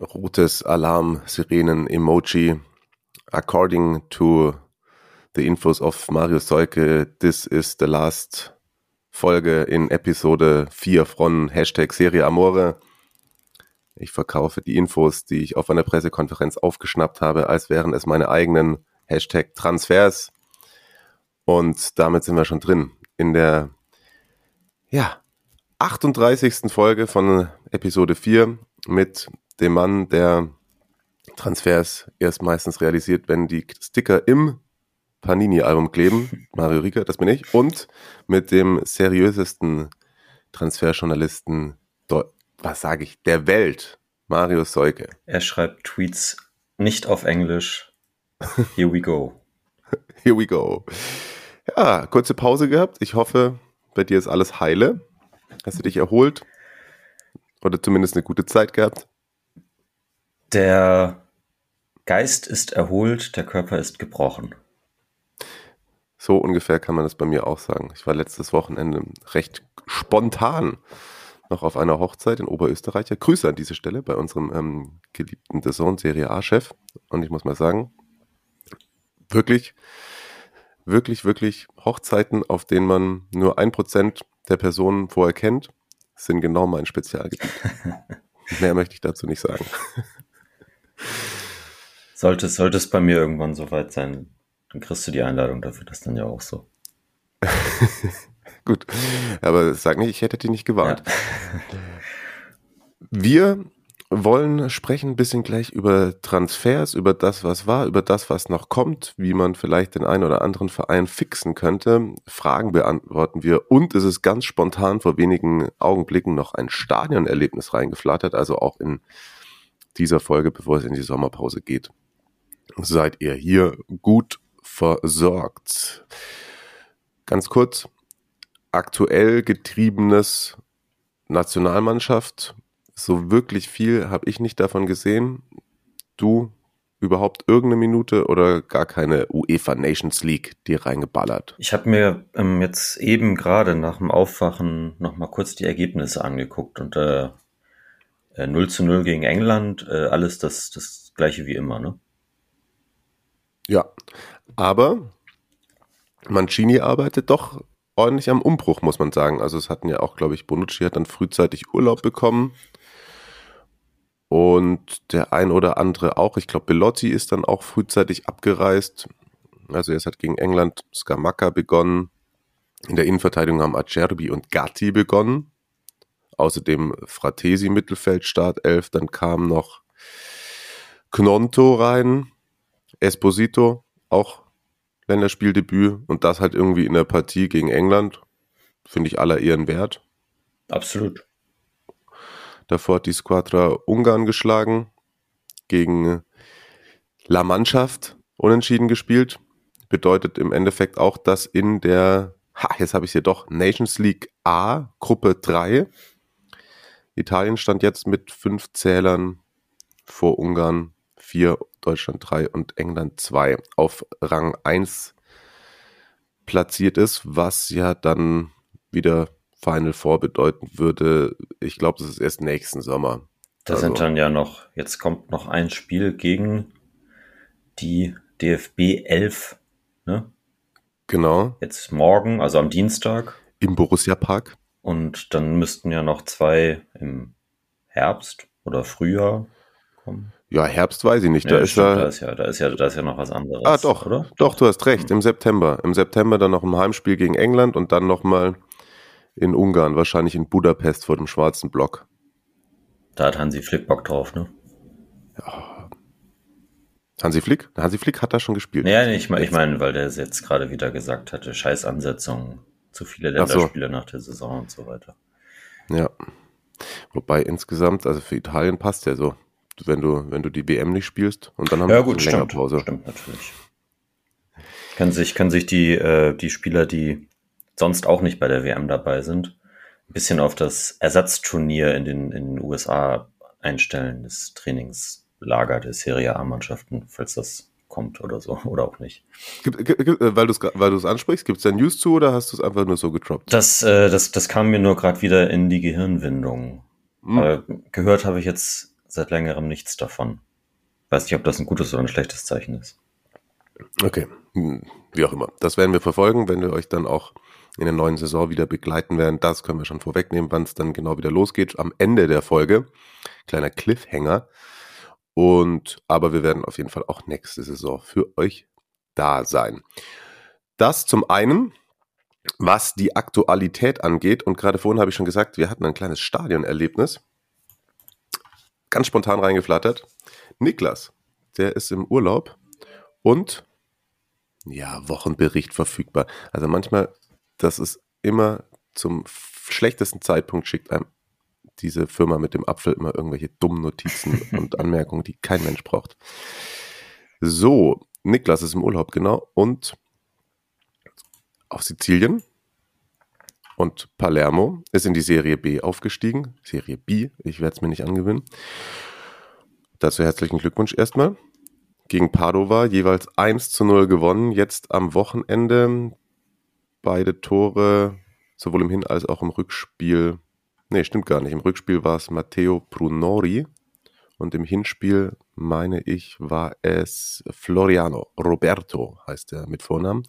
Rotes Alarm, Sirenen, Emoji. According to the infos of Mario Seuke, this is the last Folge in Episode 4 von Hashtag Serie Amore. Ich verkaufe die Infos, die ich auf einer Pressekonferenz aufgeschnappt habe, als wären es meine eigenen Hashtag Transfers. Und damit sind wir schon drin in der ja, 38. Folge von Episode 4 mit dem Mann, der Transfers erst meistens realisiert, wenn die Sticker im Panini-Album kleben. Mario Rieker, das bin ich. Und mit dem seriösesten Transferjournalisten, was sage ich, der Welt, Mario Seuke. Er schreibt Tweets nicht auf Englisch. Here we go. Here we go. Ja, kurze Pause gehabt. Ich hoffe, bei dir ist alles heile. Hast du dich erholt? Oder zumindest eine gute Zeit gehabt? Der Geist ist erholt, der Körper ist gebrochen. So ungefähr kann man das bei mir auch sagen. Ich war letztes Wochenende recht spontan noch auf einer Hochzeit in Oberösterreich. Grüße an diese Stelle bei unserem ähm, geliebten Sohn Serie A-Chef. Und ich muss mal sagen, wirklich, wirklich, wirklich Hochzeiten, auf denen man nur ein Prozent der Personen vorher kennt, sind genau mein Spezialgebiet. Mehr möchte ich dazu nicht sagen. Sollte, sollte es bei mir irgendwann soweit sein, dann kriegst du die Einladung dafür, das dann ja auch so. Gut, aber sag nicht, ich hätte dich nicht gewarnt. Ja. Wir wollen sprechen ein bisschen gleich über Transfers, über das, was war, über das, was noch kommt, wie man vielleicht den einen oder anderen Verein fixen könnte. Fragen beantworten wir und es ist ganz spontan vor wenigen Augenblicken noch ein Stadionerlebnis reingeflattert, also auch in dieser Folge, bevor es in die Sommerpause geht. Seid ihr hier gut versorgt? Ganz kurz, aktuell getriebenes Nationalmannschaft. So wirklich viel habe ich nicht davon gesehen. Du überhaupt irgendeine Minute oder gar keine UEFA Nations League dir reingeballert? Ich habe mir ähm, jetzt eben gerade nach dem Aufwachen nochmal kurz die Ergebnisse angeguckt und äh, 0 zu 0 gegen England, äh, alles das, das gleiche wie immer, ne? Ja, aber Mancini arbeitet doch ordentlich am Umbruch, muss man sagen. Also es hatten ja auch, glaube ich, Bonucci hat dann frühzeitig Urlaub bekommen. Und der ein oder andere auch. Ich glaube, Belotti ist dann auch frühzeitig abgereist. Also er hat gegen England Skamaka begonnen. In der Innenverteidigung haben Acerbi und Gatti begonnen. Außerdem Fratesi Mittelfeld Startelf. Dann kam noch Knonto rein. Esposito auch Länderspieldebüt und das halt irgendwie in der Partie gegen England. Finde ich aller Ehren wert. Absolut. Davor hat die Squadra Ungarn geschlagen, gegen La Mannschaft unentschieden gespielt. Bedeutet im Endeffekt auch, dass in der, ha, jetzt habe ich hier doch, Nations League A, Gruppe 3, Italien stand jetzt mit fünf Zählern vor Ungarn 4, Deutschland 3 und England 2 auf Rang 1 platziert ist, was ja dann wieder Final Four bedeuten würde. Ich glaube, das ist erst nächsten Sommer. Da also. sind dann ja noch, jetzt kommt noch ein Spiel gegen die DFB 11, ne? Genau. Jetzt morgen, also am Dienstag. Im Borussia Park. Und dann müssten ja noch zwei im Herbst oder Frühjahr kommen. Ja, Herbst weiß ich nicht. Da, ja, ist, ja, da, ist, ja, da, ist, ja, da ist ja noch was anderes. Ah, doch, oder? Doch, du hast recht. Im September. Im September dann noch ein Heimspiel gegen England und dann nochmal in Ungarn, wahrscheinlich in Budapest vor dem schwarzen Block. Da hat Hansi Flick Bock drauf, ne? Ja. Hansi Flick? Hansi Flick hat da schon gespielt. Ja, nee, ich meine, ich mein, weil der jetzt gerade wieder gesagt hatte, Scheißansetzung, zu viele Länderspiele so. nach der Saison und so weiter. Ja. Wobei insgesamt, also für Italien passt ja so. wenn du, wenn du die WM nicht spielst und dann haben ja, wir gut, eine längere stimmt, Pause. stimmt natürlich. Kann sich, kann sich die, äh, die Spieler, die sonst auch nicht bei der WM dabei sind, ein bisschen auf das Ersatzturnier in den, in den USA einstellen, das Trainingslager der Serie A-Mannschaften, falls das kommt oder so, oder auch nicht. Gibt, gibt, äh, weil du es weil du's ansprichst, gibt es da News zu oder hast du es einfach nur so getroppt? Das, äh, das, das kam mir nur gerade wieder in die Gehirnwindung. Hm. Äh, gehört habe ich jetzt seit längerem nichts davon. Weiß nicht, ob das ein gutes oder ein schlechtes Zeichen ist. Okay, Hm, wie auch immer. Das werden wir verfolgen, wenn wir euch dann auch in der neuen Saison wieder begleiten werden. Das können wir schon vorwegnehmen, wann es dann genau wieder losgeht. Am Ende der Folge. Kleiner Cliffhanger. Und, aber wir werden auf jeden Fall auch nächste Saison für euch da sein. Das zum einen, was die Aktualität angeht. Und gerade vorhin habe ich schon gesagt, wir hatten ein kleines Stadionerlebnis. Ganz spontan reingeflattert. Niklas, der ist im Urlaub und ja, Wochenbericht verfügbar. Also manchmal, das ist immer zum schlechtesten Zeitpunkt schickt einem diese Firma mit dem Apfel immer irgendwelche dummen Notizen und Anmerkungen, die kein Mensch braucht. So, Niklas ist im Urlaub, genau, und auf Sizilien. Und Palermo ist in die Serie B aufgestiegen. Serie B, ich werde es mir nicht angewöhnen. Dazu herzlichen Glückwunsch erstmal gegen Padova jeweils 1 zu 0 gewonnen. Jetzt am Wochenende beide Tore sowohl im Hin- als auch im Rückspiel. Nee, stimmt gar nicht. Im Rückspiel war es Matteo Brunori und im Hinspiel, meine ich, war es Floriano Roberto, heißt er mit Vornamen.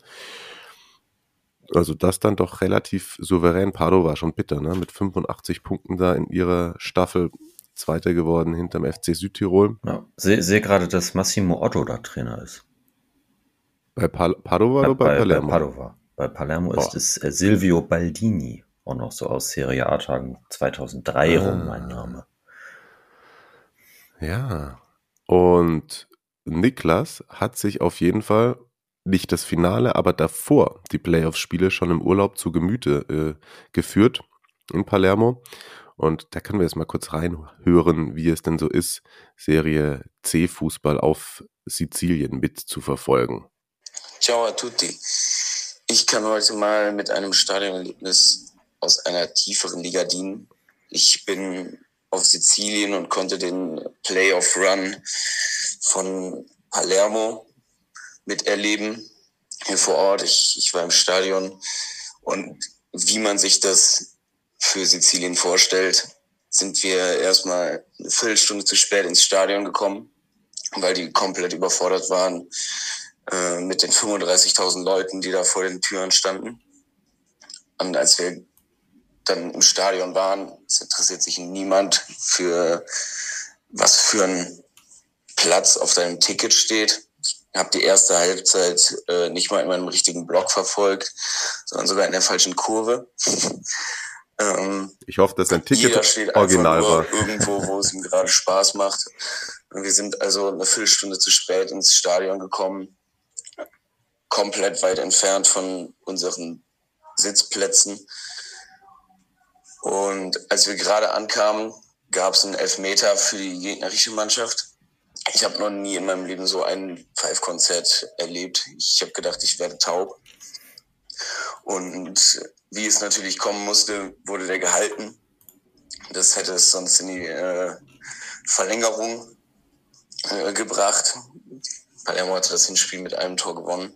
Also das dann doch relativ souverän. Padova schon bitter, ne? Mit 85 Punkten da in ihrer Staffel Zweiter geworden hinterm FC Südtirol. Ja, sehe seh gerade, dass Massimo Otto da Trainer ist. Bei Pal Padova oder bei, bei, Palermo? bei Padova. Bei Palermo ist Boah. es äh, Silvio Baldini, auch noch so aus Serie A-Tagen 2003 Ah. rum, mein Name. Ja. Und Niklas hat sich auf jeden Fall nicht das Finale, aber davor die Playoffs-Spiele schon im Urlaub zu Gemüte äh, geführt in Palermo. Und da können wir jetzt mal kurz reinhören, wie es denn so ist, Serie C-Fußball auf Sizilien mitzuverfolgen. Ciao a tutti. Ich kann heute mal mit einem Stadionerlebnis aus einer tieferen Liga dienen. Ich bin auf Sizilien und konnte den Playoff Run von Palermo miterleben hier vor Ort. Ich, ich war im Stadion und wie man sich das für Sizilien vorstellt, sind wir erstmal eine Viertelstunde zu spät ins Stadion gekommen, weil die komplett überfordert waren äh, mit den 35.000 Leuten, die da vor den Türen standen. Und als wir dann im Stadion waren, es interessiert sich niemand für was für ein Platz auf deinem Ticket steht. Ich habe die erste Halbzeit äh, nicht mal in meinem richtigen Block verfolgt, sondern sogar in der falschen Kurve. ähm, Ich hoffe, dass dein Ticket steht original war. irgendwo, wo es ihm gerade Spaß macht. Und wir sind also eine Viertelstunde zu spät ins Stadion gekommen, komplett weit entfernt von unseren Sitzplätzen. Und als wir gerade ankamen, gab es einen Elfmeter für die gegnerische Mannschaft. Ich habe noch nie in meinem Leben so ein Pfeifkonzert erlebt. Ich habe gedacht, ich werde taub. Und wie es natürlich kommen musste, wurde der gehalten. Das hätte es sonst in die äh, Verlängerung äh, gebracht. Palermo hatte das Hinspiel mit einem Tor gewonnen.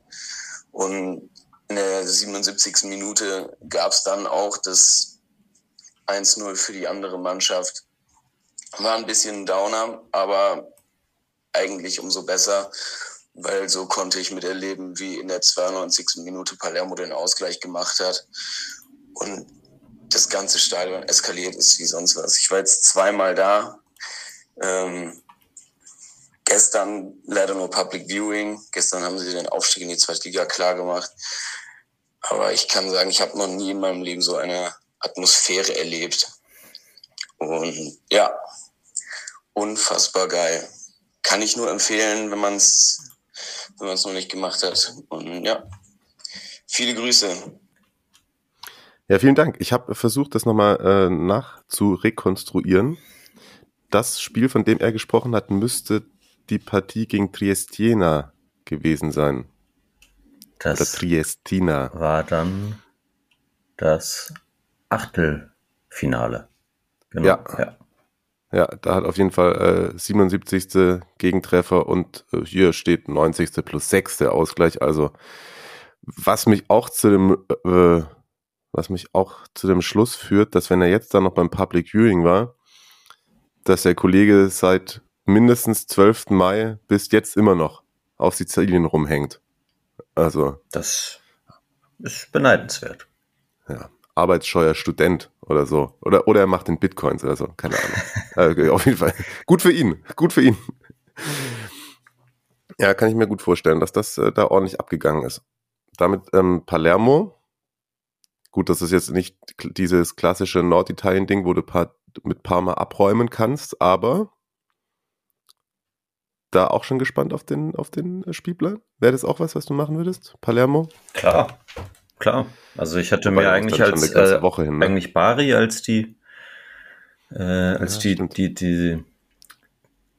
Und in der 77. Minute gab es dann auch das 1-0 für die andere Mannschaft. War ein bisschen ein Downer, aber eigentlich umso besser, weil so konnte ich miterleben, wie in der 92. Minute Palermo den Ausgleich gemacht hat und das ganze Stadion eskaliert ist wie sonst was. Ich war jetzt zweimal da. Ähm, gestern leider nur Public Viewing. Gestern haben sie den Aufstieg in die zweite Liga klar gemacht. Aber ich kann sagen, ich habe noch nie in meinem Leben so eine Atmosphäre erlebt. Und ja, unfassbar geil. Kann ich nur empfehlen, wenn man es wenn man es noch nicht gemacht hat. Und ja, viele Grüße. Ja, vielen Dank. Ich habe versucht, das nochmal äh, nachzurekonstruieren. das Spiel, von dem er gesprochen hat, müsste die Partie gegen Triestina gewesen sein. Das Oder Triestina. war dann das Achtelfinale. Genau. Ja. ja. Ja, da hat auf jeden Fall äh, 77. Gegentreffer und äh, hier steht 90. plus 6. der Ausgleich. Also was mich auch zu dem äh, was mich auch zu dem Schluss führt, dass wenn er jetzt dann noch beim Public Viewing war, dass der Kollege seit mindestens 12. Mai bis jetzt immer noch auf Sizilien rumhängt. Also Das ist beneidenswert. ja, arbeitsscheuer Student oder so. Oder, oder er macht den Bitcoins oder so, keine Ahnung. äh, auf jeden Fall. Gut für ihn, gut für ihn. Ja, kann ich mir gut vorstellen, dass das äh, da ordentlich abgegangen ist. Damit ähm, Palermo. Gut, das ist jetzt nicht dieses klassische Norditalien-Ding, wo du pa mit Parma abräumen kannst, aber da auch schon gespannt auf den, auf den äh, Spielplan. Wäre das auch was, was du machen würdest? Palermo? Klar, klar. Also ich hatte Wobei mir eigentlich als äh, Woche hin, ne? eigentlich Bari als die äh, als Ja, die, stimmt. die die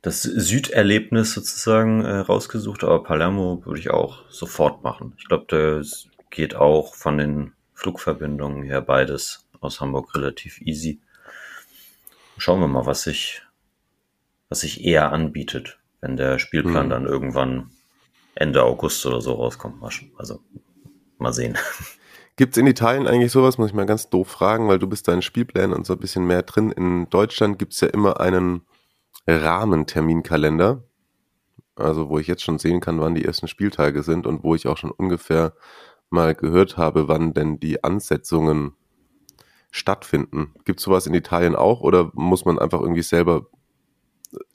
das Süderlebnis sozusagen äh, rausgesucht, aber Palermo würde ich auch sofort machen. Ich glaube, das geht auch von den Flugverbindungen her beides aus Hamburg relativ easy. Schauen wir mal, was sich was sich eher anbietet, wenn der Spielplan Mhm. dann irgendwann Ende August oder so rauskommt. Also mal sehen. Gibt es in Italien eigentlich sowas, muss ich mal ganz doof fragen, weil du bist da in Spielplänen und so ein bisschen mehr drin. In Deutschland gibt es ja immer einen Rahmenterminkalender, also wo ich jetzt schon sehen kann, wann die ersten Spieltage sind und wo ich auch schon ungefähr mal gehört habe, wann denn die Ansetzungen stattfinden. Gibt es sowas in Italien auch oder muss man einfach irgendwie selber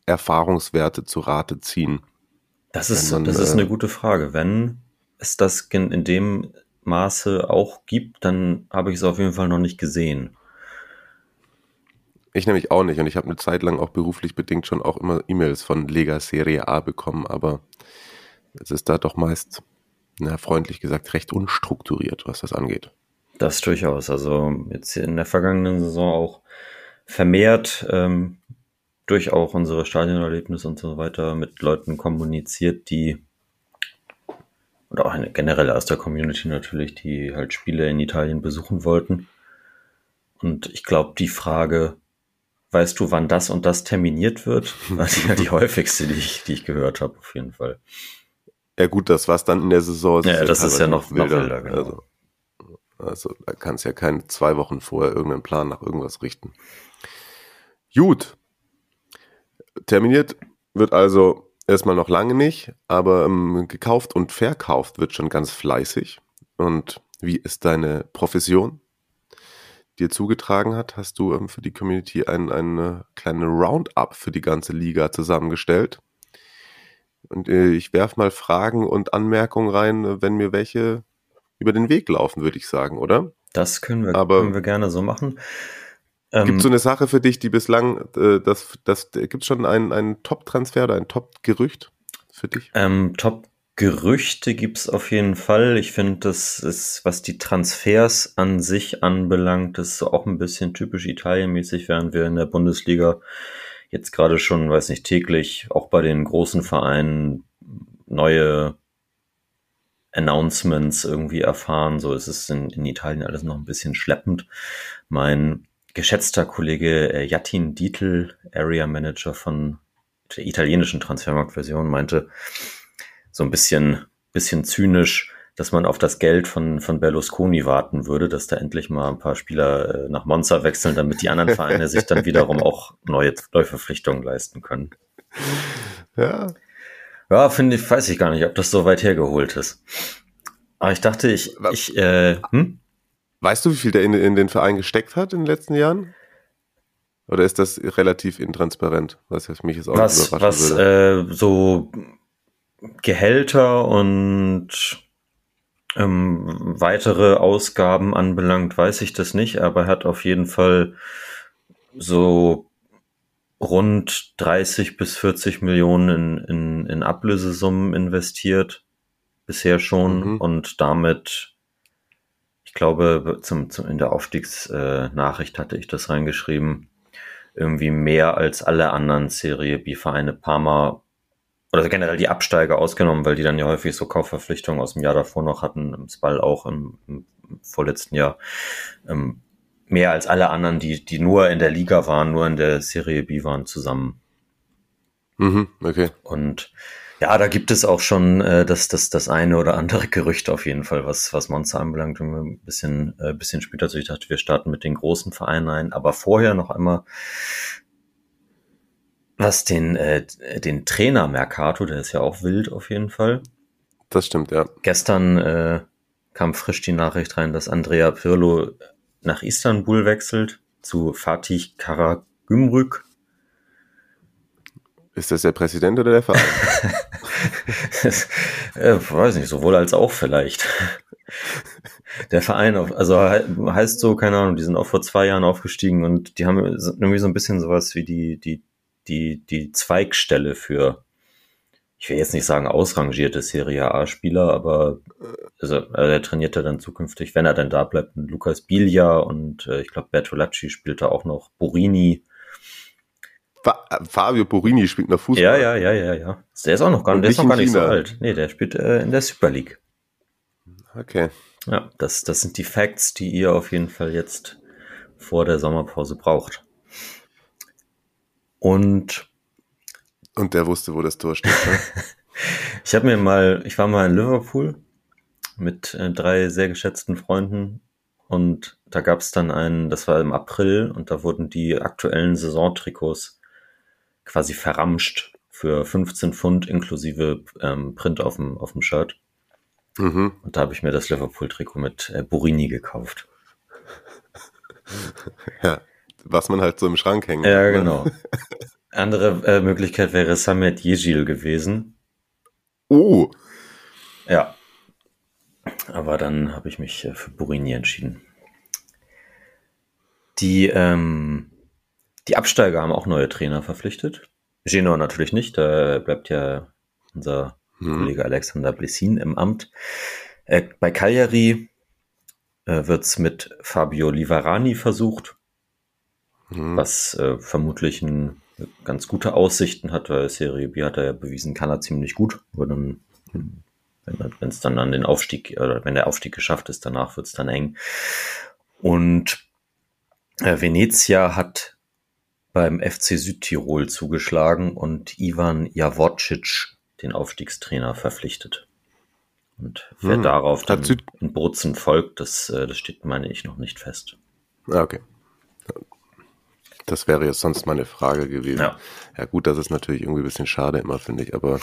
Erfahrungswerte zu Rate ziehen? Das ist, man, das ist äh, eine gute Frage. Wenn es das in, dem Maße auch gibt, dann habe ich es auf jeden Fall noch nicht gesehen. Ich nämlich auch nicht und ich habe eine Zeit lang auch beruflich bedingt schon auch immer E-Mails von Lega Serie A bekommen, aber es ist da doch meist, na, freundlich gesagt, recht unstrukturiert, was das angeht. Das durchaus. Also jetzt in der vergangenen Saison auch vermehrt ähm, durch auch unsere Stadionerlebnisse und so weiter mit Leuten kommuniziert, die und auch eine generell aus der Community natürlich, die halt Spiele in Italien besuchen wollten. Und ich glaube, die Frage, weißt du, wann das und das terminiert wird, war die, die häufigste, die ich, die ich gehört habe, auf jeden Fall. Ja gut, das was dann in der Saison Ja, das ist ja noch- noch wilder, genau. Also, also da kannst ja keine zwei Wochen vorher irgendeinen Plan nach irgendwas richten. Gut. Terminiert wird also erstmal noch lange nicht, aber ähm, gekauft und verkauft wird schon ganz fleißig. Und wie ist deine Profession dir zugetragen hat, hast du ähm, für die Community ein, eine kleine Roundup für die ganze Liga zusammengestellt. Und äh, ich werf mal Fragen und Anmerkungen rein, wenn mir welche über den Weg laufen, würde ich sagen, oder? Das können wir, Aber- können wir gerne so machen. Ähm, Gibt es so eine Sache für dich, die bislang, äh, das, das, gibt es schon einen, einen Top-Transfer oder ein Top-Gerücht für dich? Ähm, Top-Gerüchte gibt's auf jeden Fall. Ich finde, das ist, was die Transfers an sich anbelangt, das ist so auch ein bisschen typisch Italienmäßig, während wir in der Bundesliga jetzt gerade schon, weiß nicht, täglich auch bei den großen Vereinen neue Announcements irgendwie erfahren. So ist es in, in Italien alles noch ein bisschen schleppend. Mein geschätzter Kollege äh, Jatin Dietl, Area Manager von der italienischen Transfermarktversion, meinte so ein bisschen, bisschen zynisch, dass man auf das Geld von, von Berlusconi warten würde, dass da endlich mal ein paar Spieler äh, nach Monza wechseln, damit die anderen Vereine sich dann wiederum auch neue Neuverpflichtungen leisten können. Ja. Ja, finde ich, weiß ich gar nicht, ob das so weit hergeholt ist. Aber ich dachte, ich, ich, äh, hm? Weißt du, wie viel der in, in den Verein gesteckt hat in den letzten Jahren? Oder ist das relativ intransparent, was mich jetzt auch was, überraschen was würde? äh, so Gehälter und ähm, weitere Ausgaben anbelangt, weiß ich das nicht, aber er hat auf jeden Fall so rund 30 bis 40 Millionen in, in, in Ablösesummen investiert, bisher schon, Mhm. und damit, glaube, zum, zum, in der Aufstiegsnachricht hatte ich das reingeschrieben, irgendwie mehr als alle anderen Serie B-Vereine Parma oder generell die Absteiger ausgenommen, weil die dann ja häufig so Kaufverpflichtungen aus dem Jahr davor noch hatten, im Spall auch im, im vorletzten Jahr. Ähm, mehr als alle anderen, die, die nur in der Liga waren, nur in der Serie B waren, zusammen. Mhm, okay. Und ja, da gibt es auch schon äh, das, das, das eine oder andere Gerücht auf jeden Fall, was, was Monster anbelangt. Und ein bisschen, äh, bisschen später, also ich dachte, wir starten mit den großen Vereinen ein. Aber vorher noch einmal, was den, äh, den Trainer Mercato, der ist ja auch wild auf jeden Fall. Das stimmt, ja. Gestern äh, kam frisch die Nachricht rein, dass Andrea Pirlo nach Istanbul wechselt zu Fatih Karagümrük. Ist das der Präsident oder der Verein? äh, weiß nicht, sowohl als auch vielleicht. Der Verein, also heißt so, keine Ahnung, die sind auch vor zwei Jahren aufgestiegen und die haben irgendwie so ein bisschen sowas wie die, die, die, die Zweigstelle für, ich will jetzt nicht sagen ausrangierte Serie A-Spieler, aber also, also er trainiert ja dann zukünftig, wenn er denn da bleibt, Lukas Bilja und äh, ich glaube Bertolacci spielt da auch noch, Borini, Fabio Borini spielt noch Fußball. Ja, ja, ja, ja, ja. Der ist auch noch gar, der ist noch gar nicht so alt. Nee, der spielt äh, in der Super League. Okay. Ja, das, das sind die Facts, die ihr auf jeden Fall jetzt vor der Sommerpause braucht. Und und der wusste, wo das Tor steht. Ne? ich habe mir mal, ich war mal in Liverpool mit äh, drei sehr geschätzten Freunden und da gab es dann einen, das war im April und da wurden die aktuellen Saisontrikots quasi verramscht für 15 Pfund inklusive ähm, Print auf dem, auf dem Shirt. Mhm. Und da habe ich mir das Liverpool-Trikot mit äh, Burini gekauft. Ja, was man halt so im Schrank hängt. Ja, ne? genau. Andere äh, Möglichkeit wäre Samet Yejil gewesen. Oh. Ja. Aber dann habe ich mich äh, für Burini entschieden. Die ähm, die Absteiger haben auch neue Trainer verpflichtet. Genoa natürlich nicht, da bleibt ja unser hm. Kollege Alexander Blessin im Amt. Äh, bei Cagliari äh, wird es mit Fabio Livarani versucht, hm. was äh, vermutlich ein, ganz gute Aussichten hat, weil Serie B hat er ja bewiesen, kann er ziemlich gut. Aber dann, wenn es dann an den Aufstieg oder wenn der Aufstieg geschafft ist, danach wird es dann eng. Und äh, Venezia hat beim FC Südtirol zugeschlagen und Ivan Javocic, den Aufstiegstrainer, verpflichtet. Und wer hm. darauf dann in Bozen folgt, das, äh, das steht, meine ich, noch nicht fest. Ah, okay. Das wäre jetzt sonst meine Frage gewesen. Ja. ja, gut, das ist natürlich irgendwie ein bisschen schade immer, finde ich, aber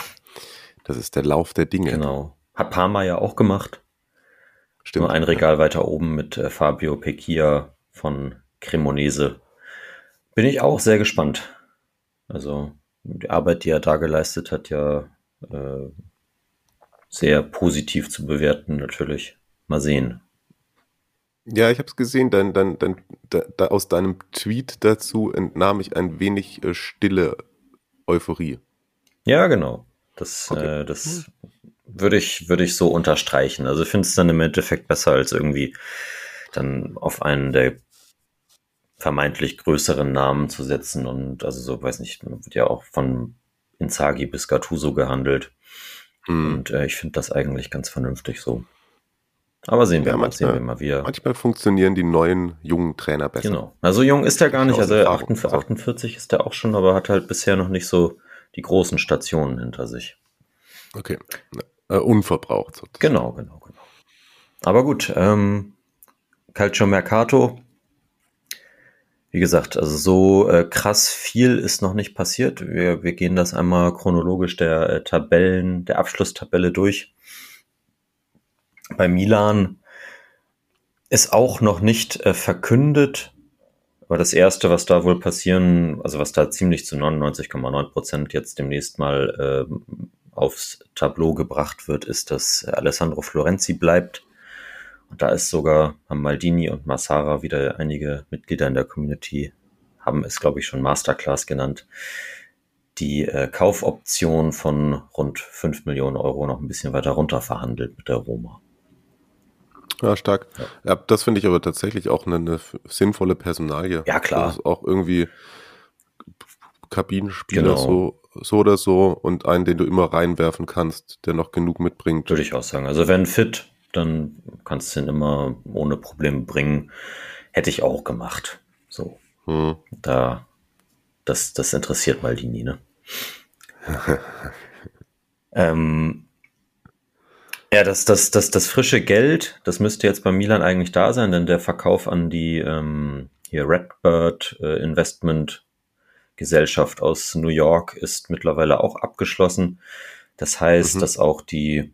das ist der Lauf der Dinge. Genau. Hat Parma ja auch gemacht. Stimmt. Nur ein Regal weiter oben mit äh, Fabio Pecchia von Cremonese bin ich auch sehr gespannt. Also die Arbeit, die er da geleistet hat, ja äh, sehr positiv zu bewerten, natürlich. Mal sehen. Ja, ich habe es gesehen, dein, dein, dein, da, da aus deinem Tweet dazu entnahm ich ein wenig äh, stille Euphorie. Ja, genau. Das, okay. äh, das würde ich, würde ich so unterstreichen. Also ich finde es dann im Endeffekt besser als irgendwie dann auf einen der vermeintlich größeren Namen zu setzen und also so, weiß nicht, wird ja auch von Inzaghi bis Gattuso gehandelt. Hm. Und äh, ich finde das eigentlich ganz vernünftig so. Aber sehen wir ja, mal, manchmal, sehen wir mal wieder. Manchmal funktionieren die neuen jungen Trainer besser. Genau. Also jung ist er gar nicht, also 48, 48 ist er auch schon, aber hat halt bisher noch nicht so die großen Stationen hinter sich. Okay. Äh, unverbraucht. Sozusagen. Genau, genau, genau. Aber gut, ähm, Calcio Mercato wie gesagt, also so äh, krass viel ist noch nicht passiert. Wir, wir gehen das einmal chronologisch der äh, Tabellen, der Abschlusstabelle durch. Bei Milan ist auch noch nicht äh, verkündet, aber das erste, was da wohl passieren, also was da ziemlich zu 99,9 Prozent jetzt demnächst mal äh, aufs Tableau gebracht wird, ist, dass Alessandro Florenzi bleibt da ist sogar, haben Maldini und Massara wieder einige Mitglieder in der Community, haben es, glaube ich, schon Masterclass genannt, die äh, Kaufoption von rund 5 Millionen Euro noch ein bisschen weiter runter verhandelt mit der Roma. Ja, stark. Ja, ja das finde ich aber tatsächlich auch eine, eine, sinnvolle Personalie. Ja, klar. Das ist auch irgendwie, Kabinenspieler Genau. so, so oder so und einen, den du immer reinwerfen kannst, der noch genug mitbringt. Würde ich auch sagen. Also wenn fit, dann kannst du ihn immer ohne Probleme bringen. Hätte ich auch gemacht. So, Hm. da, das, das interessiert Maldini, ne? ähm, ja, das, das, das, das frische Geld, das müsste jetzt bei Milan eigentlich da sein, denn der Verkauf an die ähm, hier Redbird äh, Investment Gesellschaft aus New York ist mittlerweile auch abgeschlossen. Das heißt, Mhm. dass auch die,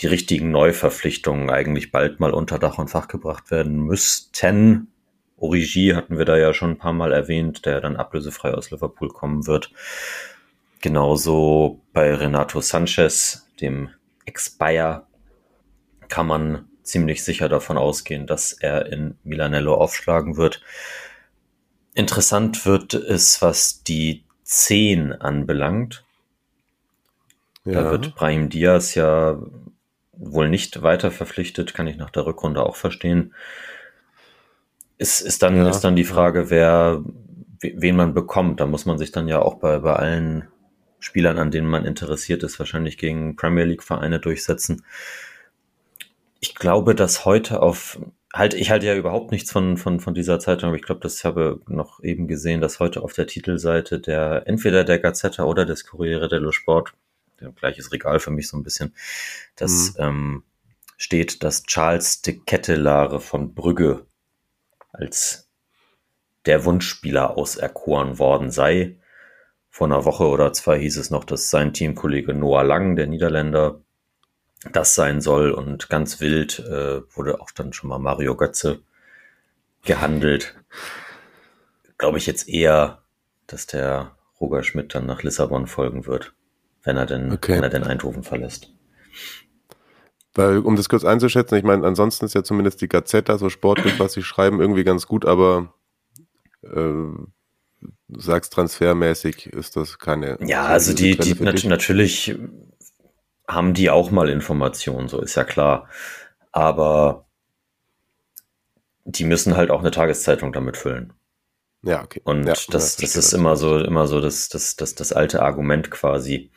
die richtigen Neuverpflichtungen eigentlich bald mal unter Dach und Fach gebracht werden müssten. Origi hatten wir da ja schon ein paar Mal erwähnt, der dann ablösefrei aus Liverpool kommen wird. Genauso bei Renato Sanchez, dem Ex-Bayer, kann man ziemlich sicher davon ausgehen, dass er in Milanello aufschlagen wird. Interessant wird es, was die 10 anbelangt. Da wird Brahim Diaz ja wohl nicht weiter verpflichtet, kann ich nach der Rückrunde auch verstehen. Ist, ist, dann, Ja. ist dann die Frage, wer, we- wen man bekommt. Da muss man sich dann ja auch bei, bei allen Spielern, an denen man interessiert ist, wahrscheinlich gegen Premier League Vereine durchsetzen. Ich glaube, dass heute auf, halt, ich halte ja überhaupt nichts von, von, von dieser Zeitung, aber ich glaube, das habe noch eben gesehen, dass heute auf der Titelseite der, entweder der Gazzetta oder des Corriere dello Sport, gleiches Regal für mich so ein bisschen, das ähm, steht, dass Charles de Kettelare von Brügge als der Wunschspieler auserkoren worden sei. Vor einer Woche oder zwei hieß es noch, dass sein Teamkollege Noah Lang, der Niederländer, das sein soll. Und ganz wild äh, wurde auch dann schon mal Mario Götze gehandelt. Glaube ich jetzt eher, dass der Roger Schmidt dann nach Lissabon folgen wird, wenn er denn, Okay. wenn er denn Eindhoven verlässt. Weil, um das kurz einzuschätzen, ich meine, ansonsten ist ja zumindest die Gazetta, so sportlich, was sie schreiben, irgendwie ganz gut, aber äh, du sagst transfermäßig ist das keine. Ja, also die, Quelle die nat natürlich haben die auch mal Informationen, so ist ja klar. Aber die müssen halt auch eine Tageszeitung damit füllen. Ja, okay. Und ja, das, das verstehe ist immer so, immer so das, das, das, das alte Argument quasi.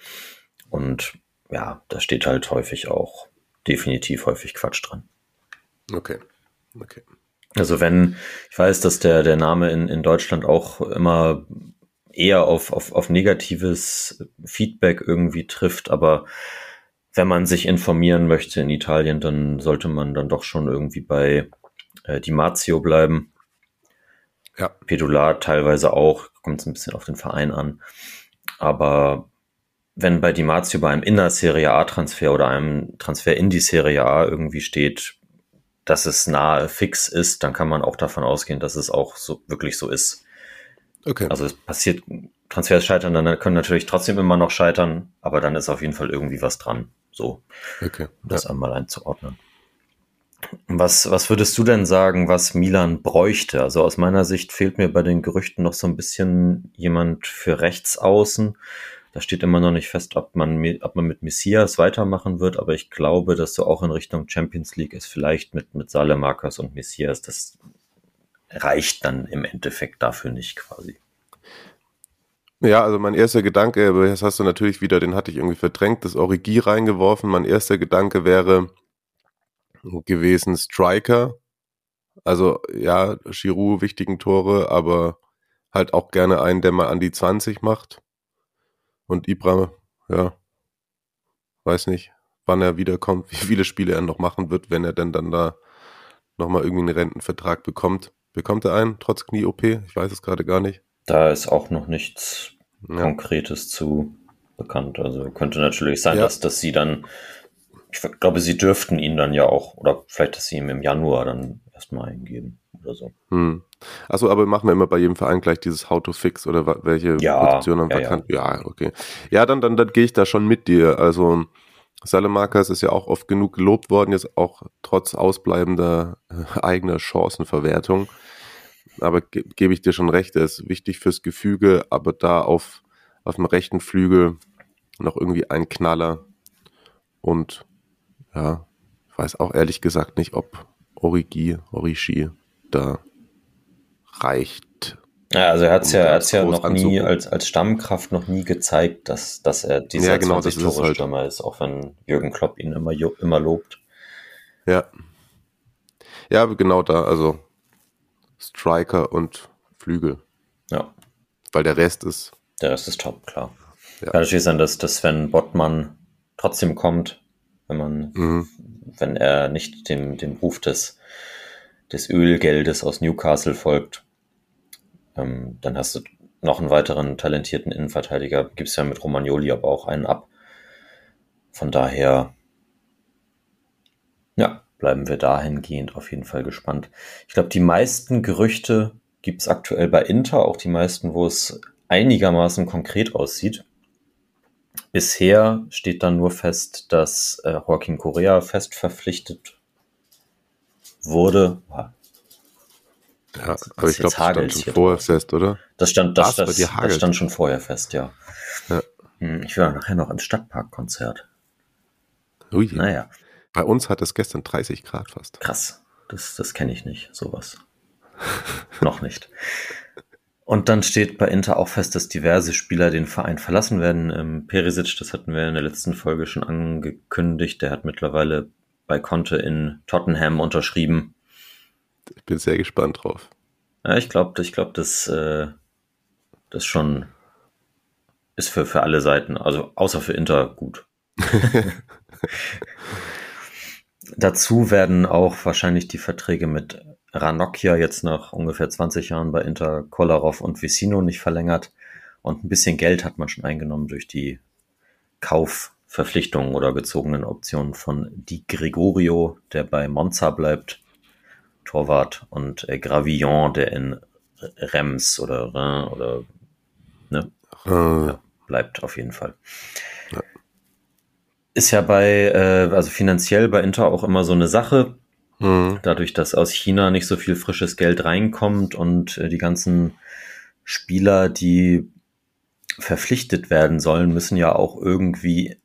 Und ja, da steht halt häufig auch definitiv häufig Quatsch dran. Okay. Okay. Also wenn, ich weiß, dass der, der Name in, in Deutschland auch immer eher auf, auf, auf negatives Feedback irgendwie trifft, aber wenn man sich informieren möchte in Italien, dann sollte man dann doch schon irgendwie bei äh, Di Marzio bleiben. Ja. Pedular teilweise auch, kommt es ein bisschen auf den Verein an. Aber wenn bei Di Marzio bei einem Inner-Serie A-Transfer oder einem Transfer in die Serie A irgendwie steht, dass es nahe fix ist, dann kann man auch davon ausgehen, dass es auch so wirklich so ist. Okay. Also es passiert, Transfers scheitern, dann können natürlich trotzdem immer noch scheitern, aber dann ist auf jeden Fall irgendwie was dran. So, okay. um das einmal einzuordnen. Was, was würdest du denn sagen, was Milan bräuchte? Also aus meiner Sicht fehlt mir bei den Gerüchten noch so ein bisschen jemand für Rechtsaußen. Da steht immer noch nicht fest, ob man, ob man mit Messias weitermachen wird, aber ich glaube, dass so auch in Richtung Champions League ist vielleicht mit, mit Salemakas und Messias, das reicht dann im Endeffekt dafür nicht quasi. Ja, also mein erster Gedanke, jetzt hast du natürlich wieder, den hatte ich irgendwie verdrängt, das Origi reingeworfen. Mein erster Gedanke wäre gewesen Striker. Also ja, Giroud wichtigen Tore, aber halt auch gerne einen, der mal an die 20 macht. Und Ibra, ja, weiß nicht, wann er wiederkommt, wie viele Spiele er noch machen wird, wenn er denn dann da nochmal irgendwie einen Rentenvertrag bekommt. Bekommt er einen, trotz Knie-OP? Ich weiß es gerade gar nicht. Da ist auch noch nichts Ja. Konkretes zu bekannt. Also könnte natürlich sein, Ja. dass, dass sie dann, ich glaube, sie dürften ihn dann ja auch, oder vielleicht, dass sie ihm im Januar dann erstmal eingeben oder so. Hm. Achso, aber machen wir immer bei jedem Verein gleich dieses How to fix oder welche Ja, Positionen ja, vakant. Ja, okay. Ja, dann, dann, dann gehe ich da schon mit dir. Also Salemakas ist ja auch oft genug gelobt worden, jetzt auch trotz ausbleibender äh, eigener Chancenverwertung. Aber ge gebe ich dir schon recht, er ist wichtig fürs Gefüge, aber da auf, auf dem rechten Flügel noch irgendwie ein Knaller. Und ja, ich weiß auch ehrlich gesagt nicht, ob Origi, Origi da reicht. Ja, also er hat es um ja, hat's ja noch nie als, als Stammkraft noch nie gezeigt, dass, dass er dieser Ja, genau, 20 das ist Tore halt. Ist, auch wenn Jürgen Klopp ihn immer, immer lobt. Ja. Ja, genau da, also Striker und Flügel. Ja, Weil der Rest ist, der Rest ist top, klar. Ja. Kann natürlich sein, dass, dass Sven Bottmann trotzdem kommt, wenn man, mhm. wenn er nicht dem, dem Ruf des, des Ölgeldes aus Newcastle folgt. Ähm, dann hast du noch einen weiteren talentierten Innenverteidiger. Gibt's ja mit Romagnoli aber auch einen ab. Von daher, ja, bleiben wir dahingehend auf jeden Fall gespannt. Ich glaube, die meisten Gerüchte gibt's aktuell bei Inter, auch die meisten, wo es einigermaßen konkret aussieht. Bisher steht dann nur fest, dass äh, Joaquin Correa fest verpflichtet wurde. Boah, ja, Das- aber das ich glaube, das stand schon vorher draußen. fest, oder? Das stand, das, das, das hagelt? stand schon vorher fest, ja. Ja. Hm, Ich auch nachher noch ins Stadtparkkonzert. Ui. Naja, Bei uns hat es gestern 30 Grad fast. krass. Das, das kenne ich nicht, sowas. noch nicht. Und dann steht bei Inter auch fest, dass diverse Spieler den Verein verlassen werden. Ähm, Perisic, das hatten wir in der letzten Folge schon angekündigt, der hat mittlerweile bei Conte in Tottenham unterschrieben. Ich bin sehr gespannt drauf. Ja, ich glaube, ich glaube, das, äh, das schon ist für, für alle Seiten, also außer für Inter gut. Dazu werden auch wahrscheinlich die Verträge mit Ranocchia jetzt nach ungefähr 20 Jahren bei Inter, Kolarov und Vicino nicht verlängert. Und ein bisschen Geld hat man schon eingenommen durch die Kaufverpflichtungen oder gezogenen Optionen von Di Gregorio, der bei Monza bleibt, Torwart, und äh, Gravillon, der in Rems oder Rhin oder ne, Äh, ja, bleibt auf jeden Fall. Ist ja bei, äh, also finanziell bei Inter auch immer so eine Sache. Mhm. Dadurch, dass aus China nicht so viel frisches Geld reinkommt und äh, die ganzen Spieler, die verpflichtet werden sollen, müssen ja auch irgendwie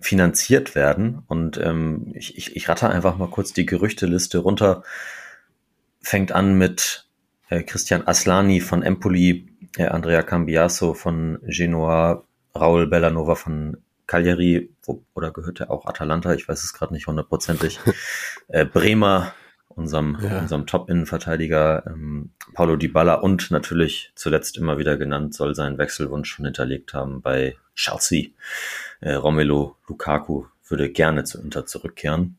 finanziert werden. Und ähm, ich, ich, ich ratter einfach mal kurz die Gerüchteliste runter. Fängt an mit äh, Christian Aslani von Empoli, äh, Andrea Cambiaso von Genoa, Raul Bellanova von Cagliari, wo, oder gehört er auch Atalanta? Ich weiß es gerade nicht hundertprozentig. äh, Bremer, unserem, Ja. unserem Top-Innenverteidiger, ähm, Paulo Dybala und natürlich zuletzt immer wieder genannt, soll seinen Wechselwunsch schon hinterlegt haben bei Chelsea. Äh, Romelu Lukaku würde gerne zu Inter zurückkehren.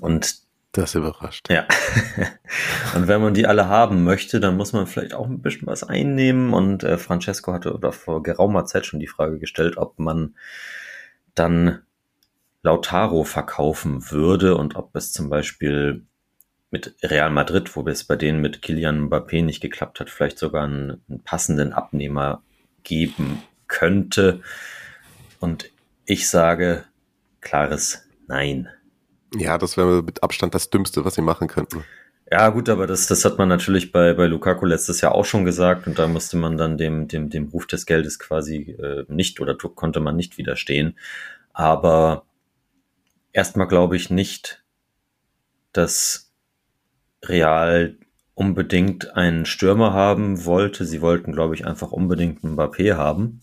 Und Das überrascht. ja. und wenn man die alle haben möchte, dann muss man vielleicht auch ein bisschen was einnehmen. Und äh, Francesco hatte oder vor geraumer Zeit schon die Frage gestellt, ob man dann Lautaro verkaufen würde und ob es zum Beispiel mit Real Madrid, wo es bei denen mit Kilian Mbappé nicht geklappt hat, vielleicht sogar einen, einen passenden Abnehmer geben könnte. Und ich sage klares Nein. Ja, das wäre mit Abstand das Dümmste, was sie machen könnten. Ja, gut, aber das, das hat man natürlich bei, bei Lukaku letztes Jahr auch schon gesagt und da musste man dann dem, dem, dem Ruf des Geldes quasi äh, nicht oder konnte man nicht widerstehen. Aber erstmal glaube ich nicht, dass Real unbedingt einen Stürmer haben wollte. Sie wollten, glaube ich, einfach unbedingt einen Mbappé haben.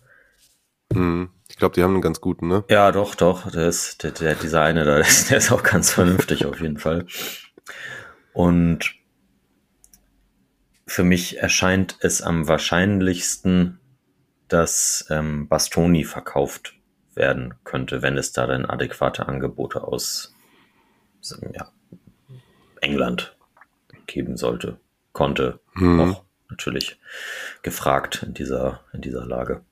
Mhm. Ich glaube, die haben einen ganz guten, ne? Ja, doch, doch. Der ist, der, der, dieser eine da, der ist, der ist auch ganz vernünftig auf jeden Fall. Und für mich erscheint es am wahrscheinlichsten, dass ähm, Bastoni verkauft werden könnte, wenn es da dann adäquate Angebote aus ja, England geben sollte. Konnte Mhm. auch natürlich gefragt in dieser, in dieser Lage.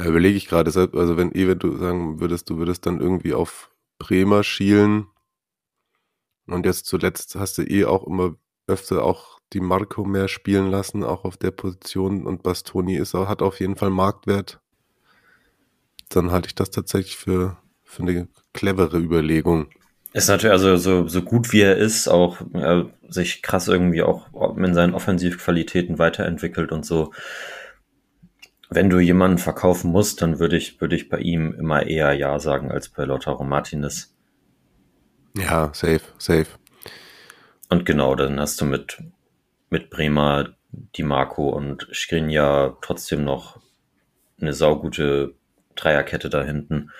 Ja, überlege ich gerade, also wenn eh, du sagen würdest, du würdest dann irgendwie auf Bremer schielen und jetzt zuletzt hast du eh auch immer öfter auch die Marco mehr spielen lassen, auch auf der Position und Bastoni ist hat auf jeden Fall Marktwert, dann halte ich das tatsächlich für, für eine clevere Überlegung. Ist natürlich, also so, so gut wie er ist, auch ja, sich krass irgendwie auch in seinen Offensivqualitäten weiterentwickelt und so. Wenn du jemanden verkaufen musst, dann würde ich, würde ich bei ihm immer eher Ja sagen als bei Lautaro Martinez. Ja, safe, safe. Und genau, dann hast du mit mit Bremer, Di Marco und Skriniar trotzdem noch eine saugute Dreierkette da hinten.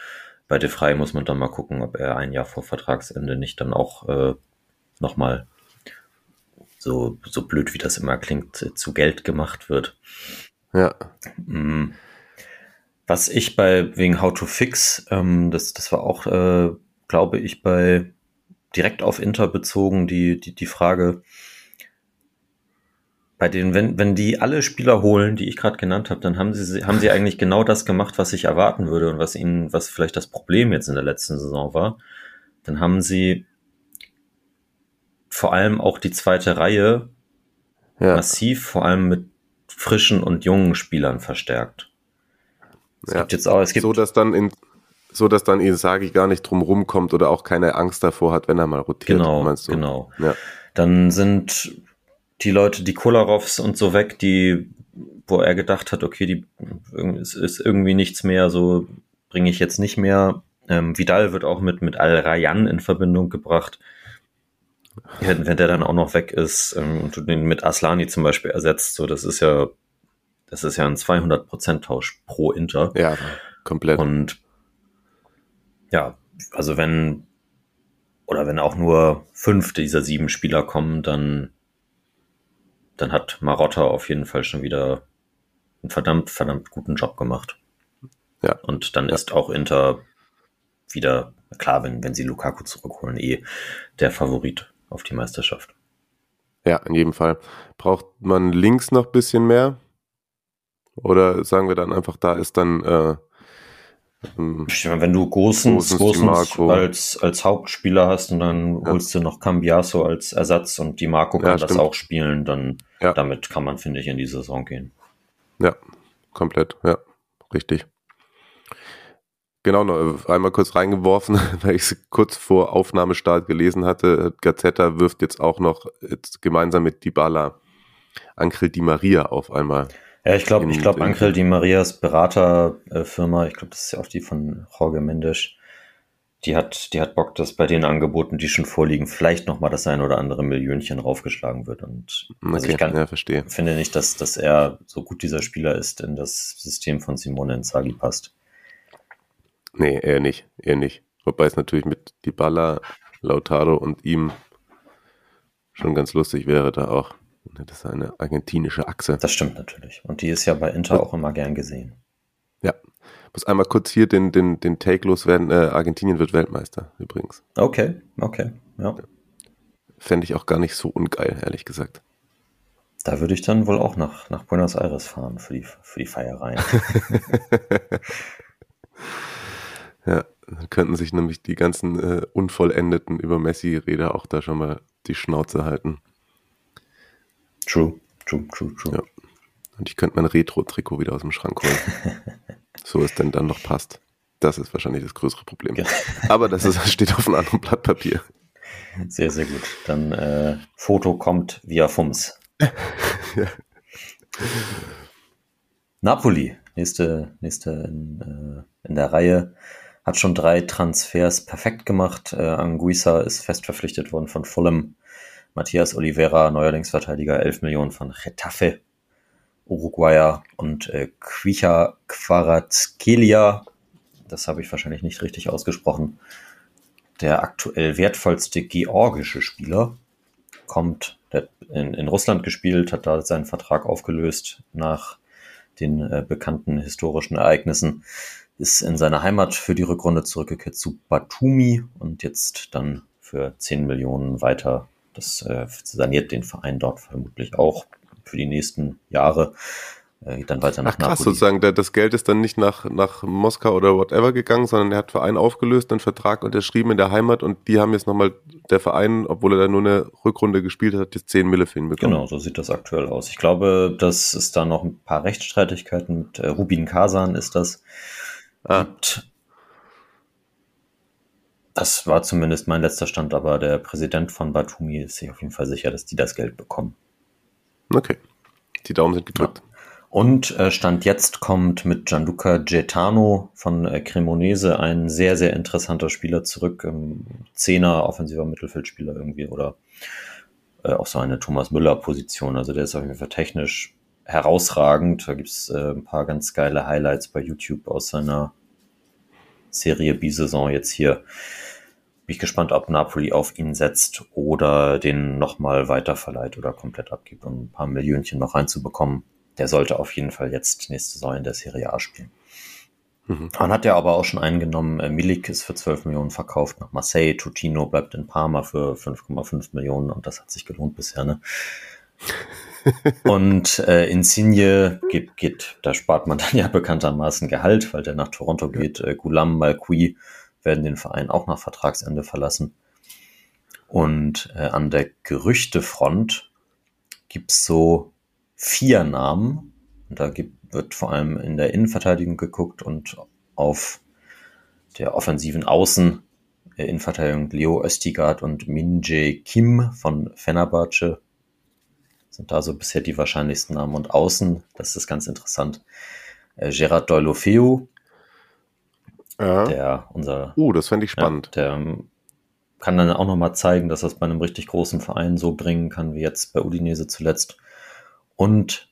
Bei De Frey muss man dann mal gucken, ob er ein Jahr vor Vertragsende nicht dann auch äh, nochmal so, so blöd wie das immer klingt, zu Geld gemacht wird. Ja. Mm. Was ich bei wegen How to Fix, ähm, das, das war auch, äh, glaube ich, bei direkt auf Inter bezogen, die, die, die Frage, bei denen, wenn, wenn die alle Spieler holen, die ich gerade genannt habe, dann haben sie, haben sie eigentlich genau das gemacht, was ich erwarten würde und was ihnen, was vielleicht das Problem jetzt in der letzten Saison war. Dann haben sie vor allem auch die zweite Reihe ja. massiv, vor allem mit frischen und jungen Spielern verstärkt. Es ja. gibt jetzt auch, es gibt so, dass dann in, so dass dann Isagi gar nicht drum rumkommt oder auch keine Angst davor hat, wenn er mal rotiert. Genau, meinst du? genau. Ja. Dann sind die Leute, die Kolarovs und so weg, die, wo er gedacht hat, okay, die es ist irgendwie nichts mehr, so bringe ich jetzt nicht mehr. Ähm, Vidal wird auch mit, mit Al-Rayan in Verbindung gebracht. Wenn, wenn der dann auch noch weg ist ähm, und du den mit Aslani zum Beispiel ersetzt, so das ist ja, das ist ja ein 200% Tausch pro Inter. Ja, komplett. Und ja, also wenn, oder wenn auch nur fünf dieser sieben Spieler kommen, dann, dann hat Marotta auf jeden Fall schon wieder einen verdammt, verdammt guten Job gemacht. Ja. Und dann ja. ist auch Inter wieder, klar, wenn, wenn sie Lukaku zurückholen, eh der Favorit auf die Meisterschaft. Ja, in jedem Fall. Braucht man links noch ein bisschen mehr? Oder sagen wir dann einfach, da ist dann äh, ähm, wenn du Gosens als, als Hauptspieler hast und dann ja. holst du noch Cambiaso als Ersatz und die Marco kann ja, das auch spielen, dann ja. damit kann man, finde ich, in die Saison gehen. Ja, komplett, ja, richtig. Genau, noch einmal kurz reingeworfen, weil ich es kurz vor Aufnahmestart gelesen hatte. Gazzetta wirft jetzt auch noch jetzt gemeinsam mit Dybala Angel Di Maria auf einmal. Ja, ich glaube, ich glaube, Angel Di Marias Beraterfirma, ich glaube, das ist ja auch die von Jorge Mendes, die hat, die hat Bock, dass bei den Angeboten, die schon vorliegen, vielleicht nochmal das ein oder andere Millionchen raufgeschlagen wird. Und also okay, ich kann, ja, verstehe. finde nicht, dass, dass er so gut dieser Spieler ist, in das System von Simone Inzaghi passt. Nee, eher nicht, eher nicht. Wobei es natürlich mit Dybala, Lautaro und ihm schon ganz lustig wäre da auch. Das ist eine argentinische Achse. Das stimmt natürlich. Und die ist ja bei Inter auch immer gern gesehen. Ja. Ich muss einmal kurz hier den, den, den Take loswerden. Äh, Argentinien wird Weltmeister übrigens. Okay, okay, ja. Fände ich auch gar nicht so ungeil, ehrlich gesagt. Da würde ich dann wohl auch nach, nach Buenos Aires fahren für die, für die Feiereien. ja, dann könnten sich nämlich die ganzen äh, unvollendeten über Messi-Räder auch da schon mal die Schnauze halten. True, true, true, true. Ja. Und ich könnte mein Retro-Trikot wieder aus dem Schrank holen. so es denn dann noch passt. Das ist wahrscheinlich das größere Problem. Aber das, ist, das steht auf einem anderen Blatt Papier. Sehr, sehr gut. Dann äh, Foto kommt via FUMS. ja. Napoli, nächste, nächste in, äh, in der Reihe, hat schon drei Transfers perfekt gemacht. Äh, Anguissa ist fest verpflichtet worden von Fulham. Matthias Oliveira, Neuerlingsverteidiger, 11 Millionen von Getafe, Uruguayer und äh, Quicha Quarazkelia, das habe ich wahrscheinlich nicht richtig ausgesprochen, der aktuell wertvollste georgische Spieler, kommt der in, in Russland gespielt, hat da seinen Vertrag aufgelöst nach den äh, bekannten historischen Ereignissen, ist in seine Heimat für die Rückrunde zurückgekehrt zu Batumi und jetzt dann für 10 Millionen weiter das äh, saniert den Verein dort vermutlich auch für die nächsten Jahre. Äh, geht dann weiter nach Ach, krass, Napoli. sozusagen, das Geld ist dann nicht nach, nach Moskau oder whatever gegangen, sondern er hat Verein aufgelöst, einen Vertrag unterschrieben in der Heimat und die haben jetzt nochmal, der Verein, obwohl er da nur eine Rückrunde gespielt hat, jetzt 10 Mille für ihn bekommen. Genau, so sieht das aktuell aus. Ich glaube, dass es da noch ein paar Rechtsstreitigkeiten mit äh, Rubin Kasan ist das. Ah. Gibt das war zumindest mein letzter Stand, aber der Präsident von Batumi ist sich auf jeden Fall sicher, dass die das Geld bekommen. Okay. Die Daumen sind gedrückt. Ja. Und äh, Stand jetzt kommt mit Gianluca Gaetano von äh, Cremonese ein sehr, sehr interessanter Spieler zurück. Ähm, Zehner, offensiver Mittelfeldspieler irgendwie oder äh, auf so eine Thomas Müller-Position. Also der ist auf jeden Fall technisch herausragend. Da gibt's äh, ein paar ganz geile Highlights bei YouTube aus seiner Serie B-Saison jetzt hier. Bin ich gespannt, ob Napoli auf ihn setzt oder den nochmal weiterverleiht oder komplett abgibt, um ein paar Millionchen noch reinzubekommen. Der sollte auf jeden Fall jetzt nächste Saison in der Serie A spielen. Mhm. Man hat ja aber auch schon eingenommen, äh, Milik ist für 12 Millionen verkauft nach Marseille, Tutino bleibt in Parma für 5,5 Millionen und das hat sich gelohnt bisher, ne? Und äh, Insigne geht, geht, da spart man dann ja bekanntermaßen Gehalt, weil der nach Toronto geht. Äh, Gulam, Malqui werden den Verein auch nach Vertragsende verlassen. Und äh, an der Gerüchtefront gibt's so vier Namen. Und da gibt, wird vor allem in der Innenverteidigung geguckt und auf der offensiven Außen äh, Innenverteidigung Leo Östigard und Minje Kim von Fenerbahce sind da so bisher die wahrscheinlichsten Namen. Und außen, das ist ganz interessant, äh, Gerard Deulofeu, ja. der unser... Uh, das fände ich spannend. Ja, der ähm, kann dann auch nochmal zeigen, dass das bei einem richtig großen Verein so bringen kann, wie jetzt bei Udinese zuletzt. Und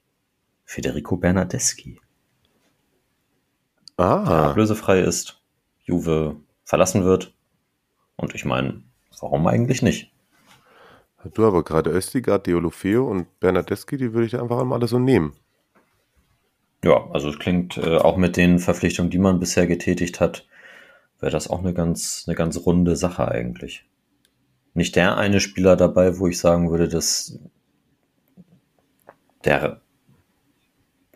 Federico Bernardeschi. Ah. Der ablösefrei ist, Juve verlassen wird. Und ich meine, warum eigentlich nicht? Du aber gerade Östigard, Deolofeo und Bernardeschi, die würde ich einfach mal alle so nehmen. Ja, also es klingt äh, auch mit den Verpflichtungen, die man bisher getätigt hat, wäre das auch eine ganz, eine ganz runde Sache eigentlich. Nicht der eine Spieler dabei, wo ich sagen würde, dass der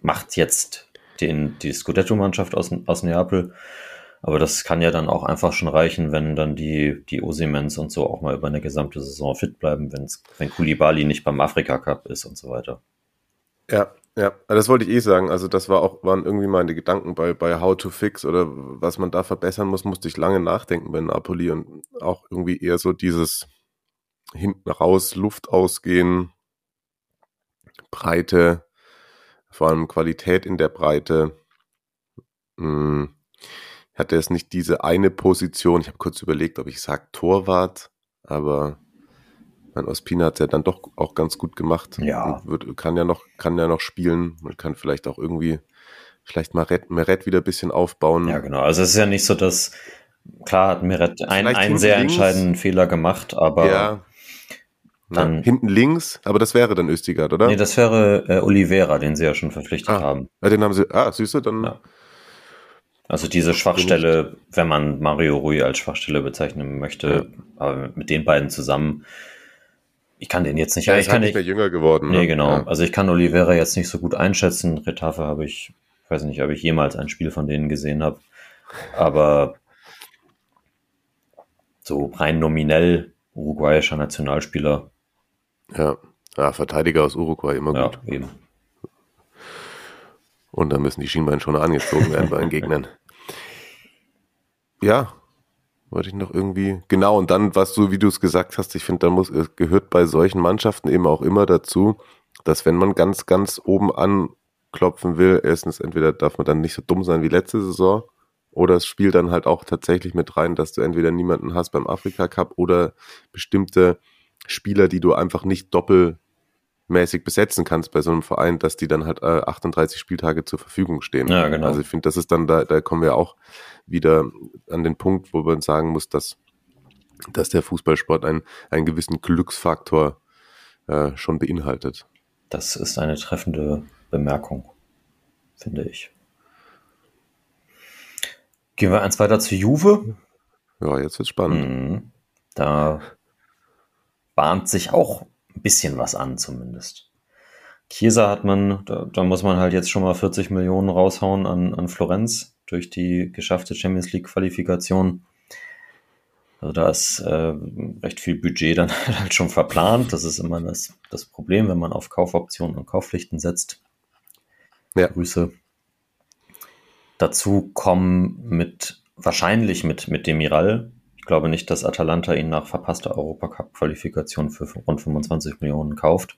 macht jetzt den, die Scudetto-Mannschaft aus, aus Neapel aber das kann ja dann auch einfach schon reichen, wenn dann die, die Osimens und so auch mal über eine gesamte Saison fit bleiben, wenn's, wenn Kulibali nicht beim Afrika Cup ist und so weiter. Ja, ja, das wollte ich eh sagen. Also das war auch, waren irgendwie meine Gedanken bei, bei How to Fix oder was man da verbessern muss, musste ich lange nachdenken bei Napoli und auch irgendwie eher so dieses hinten raus, Luft ausgehen, Breite, vor allem Qualität in der Breite. Hm hatte es nicht diese eine Position. Ich habe kurz überlegt, ob ich sage Torwart, aber mein Ospina hat es ja dann doch auch ganz gut gemacht. Ja. Wird, kann ja noch, kann ja noch spielen. Man kann vielleicht auch irgendwie, vielleicht Meret, Meret wieder ein bisschen aufbauen. Ja, genau. Also es ist ja nicht so, dass, klar hat Meret ein, einen sehr links. entscheidenden Fehler gemacht, aber ja. Dann, Na, hinten links, aber das wäre dann Östigard, oder? Nee, das wäre äh, Oliveira, den sie ja schon verpflichtet ah, haben. Ja, den haben sie, ah, siehst du, dann ja. Also diese Schwachstelle, wenn man Mario Rui als Schwachstelle bezeichnen möchte, ja. aber mit den beiden zusammen, ich kann den jetzt nicht. Ja, ich kann nicht mehr jünger geworden. Nee, ne? genau. Ja. Also ich kann Oliveira jetzt nicht so gut einschätzen. Retafe habe ich, ich weiß nicht, ob ich jemals ein Spiel von denen gesehen habe. Aber so rein nominell uruguayischer Nationalspieler. Ja. ja, Verteidiger aus Uruguay immer gut. Ja, eben. Und dann müssen die Schienbeine schon angezogen werden bei den Gegnern ja, wollte ich noch irgendwie, genau, und dann, was du, wie du es gesagt hast, ich finde, da muss, es gehört bei solchen Mannschaften eben auch immer dazu, dass wenn man ganz, ganz oben anklopfen will, erstens, entweder darf man dann nicht so dumm sein wie letzte Saison, oder es spielt dann halt auch tatsächlich mit rein, dass du entweder niemanden hast beim Afrika Cup oder bestimmte Spieler, die du einfach nicht doppelt mäßig besetzen kannst bei so einem Verein, dass die dann halt äh, 38 Spieltage zur Verfügung stehen. Ja, genau. Also ich finde, das ist dann, da, da kommen wir auch wieder an den Punkt, wo man sagen muss, dass, dass der Fußballsport einen, einen gewissen Glücksfaktor äh, schon beinhaltet. Das ist eine treffende Bemerkung, finde ich. Gehen wir eins weiter zu Juve. Ja, jetzt wird spannend. Mhm. Da bahnt sich auch ein bisschen was an zumindest. Chiesa hat man, da, da, muss man halt jetzt schon mal 40 Millionen raushauen an, an Florenz durch die geschaffte Champions League Qualifikation. Also da ist äh, recht viel Budget dann halt schon verplant. Das ist immer das, das Problem, wenn man auf Kaufoptionen und Kaufpflichten setzt. Ja. Grüße. Dazu kommen mit, wahrscheinlich mit, mit Demiral, ich glaube nicht, dass Atalanta ihn nach verpasster Europacup-Qualifikation für rund 25 Millionen kauft.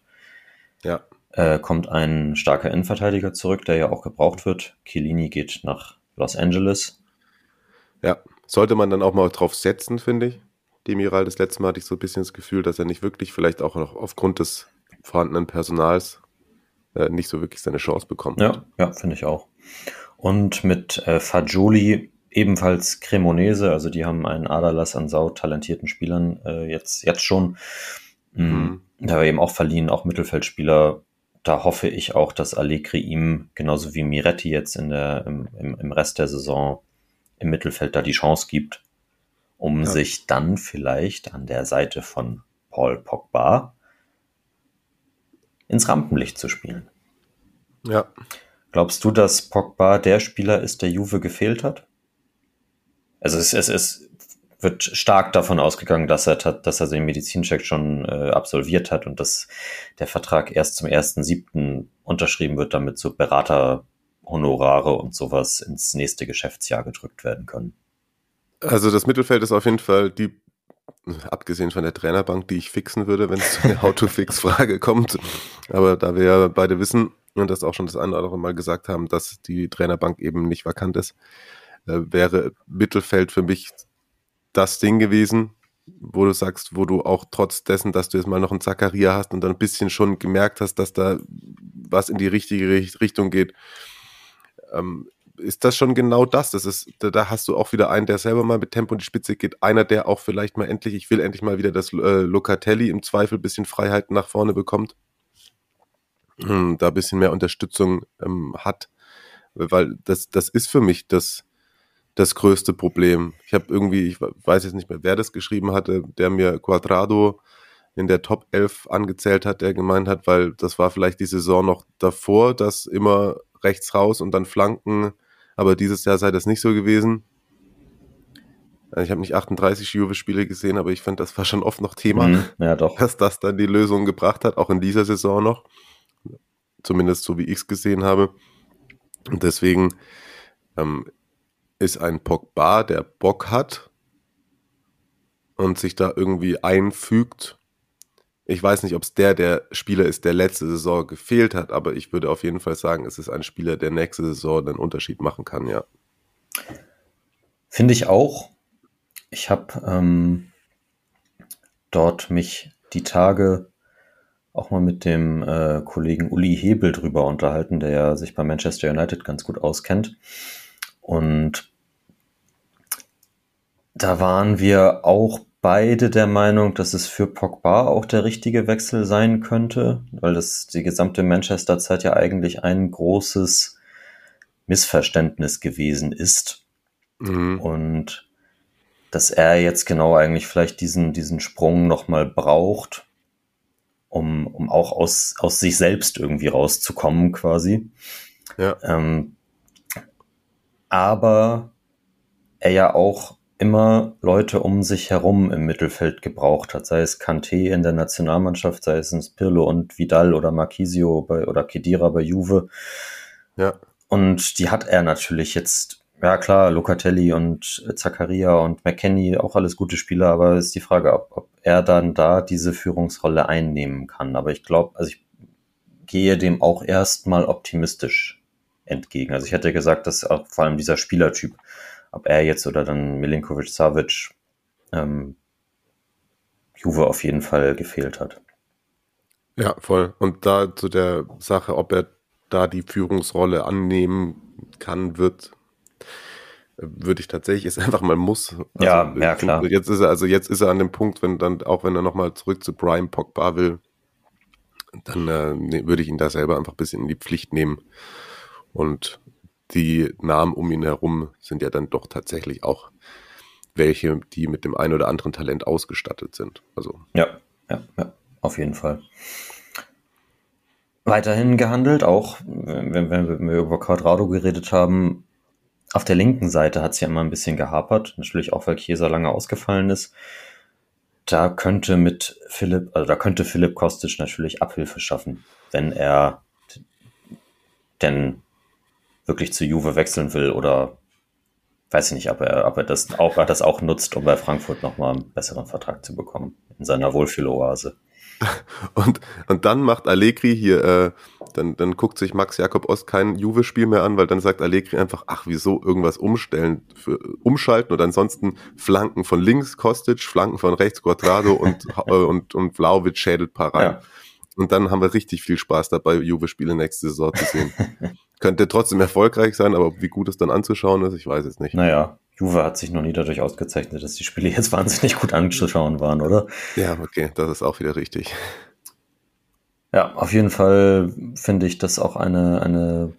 Ja. Äh, kommt ein starker Innenverteidiger zurück, der ja auch gebraucht wird. Chiellini geht nach Los Angeles. Ja, sollte man dann auch mal drauf setzen, finde ich. Demiral. Das letzte Mal hatte ich so ein bisschen das Gefühl, dass er nicht wirklich, vielleicht auch noch aufgrund des vorhandenen Personals, äh, nicht so wirklich seine Chance bekommt. Ja, ja, finde ich auch. Und mit äh, Fagioli ebenfalls Cremonese, also die haben einen Aderlass an sau talentierten Spielern äh, jetzt, jetzt schon. Mhm. mhm. Da war eben auch verliehen, auch Mittelfeldspieler. Da hoffe ich auch, dass Allegri ihm, genauso wie Miretti jetzt in der, im, im, Rest der Saison im Mittelfeld da die Chance gibt, um ja. sich dann vielleicht an der Seite von Paul Pogba ins Rampenlicht zu spielen. Ja. Glaubst du, dass Pogba der Spieler ist, der Juve gefehlt hat? Also es, es, es wird stark davon ausgegangen, dass er, dass er den Medizincheck schon äh, absolviert hat und dass der Vertrag erst zum 1.7. unterschrieben wird, damit so Beraterhonorare und sowas ins nächste Geschäftsjahr gedrückt werden können. Also das Mittelfeld ist auf jeden Fall die, abgesehen von der Trainerbank, die ich fixen würde, wenn es zu einer How-to-Fix-Frage kommt. Aber da wir ja beide wissen und das auch schon das eine oder andere Mal gesagt haben, dass die Trainerbank eben nicht vakant ist, äh, wäre Mittelfeld für mich das Ding gewesen, wo du sagst, wo du auch trotz dessen, dass du jetzt mal noch einen Zakaria hast und dann ein bisschen schon gemerkt hast, dass da was in die richtige Richtung geht, ähm, ist das schon genau das. Das ist, da, hast du auch wieder einen, der selber mal mit Tempo in die Spitze geht. Einer, der auch vielleicht mal endlich, ich will endlich mal wieder, dass äh, Locatelli im Zweifel ein bisschen Freiheiten nach vorne bekommt. Hm, da ein bisschen mehr Unterstützung ähm, hat. Weil das, das ist für mich das, das größte Problem. Ich habe irgendwie, ich weiß jetzt nicht mehr, wer das geschrieben hatte, der mir Quadrado in der Top 11 angezählt hat, der gemeint hat, weil das war vielleicht die Saison noch davor, dass immer rechts raus und dann Flanken, aber dieses Jahr sei das nicht so gewesen. Also ich habe nicht 38 Juve-Spiele gesehen, aber ich fand, das war schon oft noch Thema, mhm, ja, doch. dass das dann die Lösung gebracht hat, auch in dieser Saison noch. Zumindest so wie ich es gesehen habe. Und deswegen ähm, ist ein Pogba, der Bock hat und sich da irgendwie einfügt. Ich weiß nicht, ob es der der Spieler ist, der letzte Saison gefehlt hat, aber ich würde auf jeden Fall sagen, es ist ein Spieler, der nächste Saison einen Unterschied machen kann, ja. Finde ich auch. Ich habe ähm, dort mich die Tage auch mal mit dem äh, Kollegen Uli Hebel drüber unterhalten, der ja sich bei Manchester United ganz gut auskennt. Und da waren wir auch beide der Meinung, dass es für Pogba auch der richtige Wechsel sein könnte, weil das die gesamte Manchester-Zeit ja eigentlich ein großes Missverständnis gewesen ist. Mhm. Und dass er jetzt genau eigentlich vielleicht diesen, diesen Sprung nochmal braucht, um, um auch aus, aus sich selbst irgendwie rauszukommen, quasi. Ja. Ähm, aber er ja auch immer Leute um sich herum im Mittelfeld gebraucht hat, sei es Kanté in der Nationalmannschaft, sei es Pirlo und Vidal oder Marquisio bei, oder Kedira bei Juve. Ja. Und die hat er natürlich jetzt, ja klar, Locatelli und Zakaria und McKenny, auch alles gute Spieler, aber ist die Frage, ob, ob er dann da diese Führungsrolle einnehmen kann. Aber ich glaube, also ich gehe dem auch erstmal optimistisch entgegen. Also ich hätte gesagt, dass auch vor allem dieser Spielertyp, ob er jetzt oder dann Milinkovic Savic, ähm, Juve auf jeden Fall gefehlt hat. Ja, voll. Und da zu der Sache, ob er da die Führungsrolle annehmen kann, wird, würde ich tatsächlich ist einfach mal muss. Also ja, ja klar. Jetzt ist er also jetzt ist er an dem Punkt, wenn dann auch wenn er nochmal zurück zu Brian Pogba will, dann äh, ne, würde ich ihn da selber einfach ein bisschen in die Pflicht nehmen und die Namen um ihn herum sind ja dann doch tatsächlich auch welche, die mit dem einen oder anderen Talent ausgestattet sind. Also. Ja, ja, ja, auf jeden Fall. Weiterhin gehandelt, auch wenn, wenn wir über Quadrado geredet haben, auf der linken Seite hat es ja immer ein bisschen gehapert, natürlich auch, weil Chiesa lange ausgefallen ist. Da könnte mit Philipp, also da könnte Philipp Kostic natürlich Abhilfe schaffen, wenn er denn wirklich zu Juve wechseln will oder weiß ich nicht, ob er, ob er das auch, er das auch nutzt, um bei Frankfurt nochmal einen besseren Vertrag zu bekommen in seiner Wohlfühloase. Und, und dann macht Allegri hier, äh, dann, dann guckt sich Max Jakob Ost kein Juve-Spiel mehr an, weil dann sagt Allegri einfach, ach, wieso irgendwas umstellen, für, umschalten und ansonsten Flanken von links Kostic, Flanken von rechts Quadrado und, äh, und, und Vlaovic schädelt paar rein. Ja. Und dann haben wir richtig viel Spaß dabei, Juve-Spiele nächste Saison zu sehen. Könnte trotzdem erfolgreich sein, aber wie gut es dann anzuschauen ist, ich weiß es nicht. Naja, Juve hat sich noch nie dadurch ausgezeichnet, dass die Spiele jetzt wahnsinnig gut anzuschauen waren, oder? Ja, okay, das ist auch wieder richtig. Ja, auf jeden Fall finde ich das auch eine, eine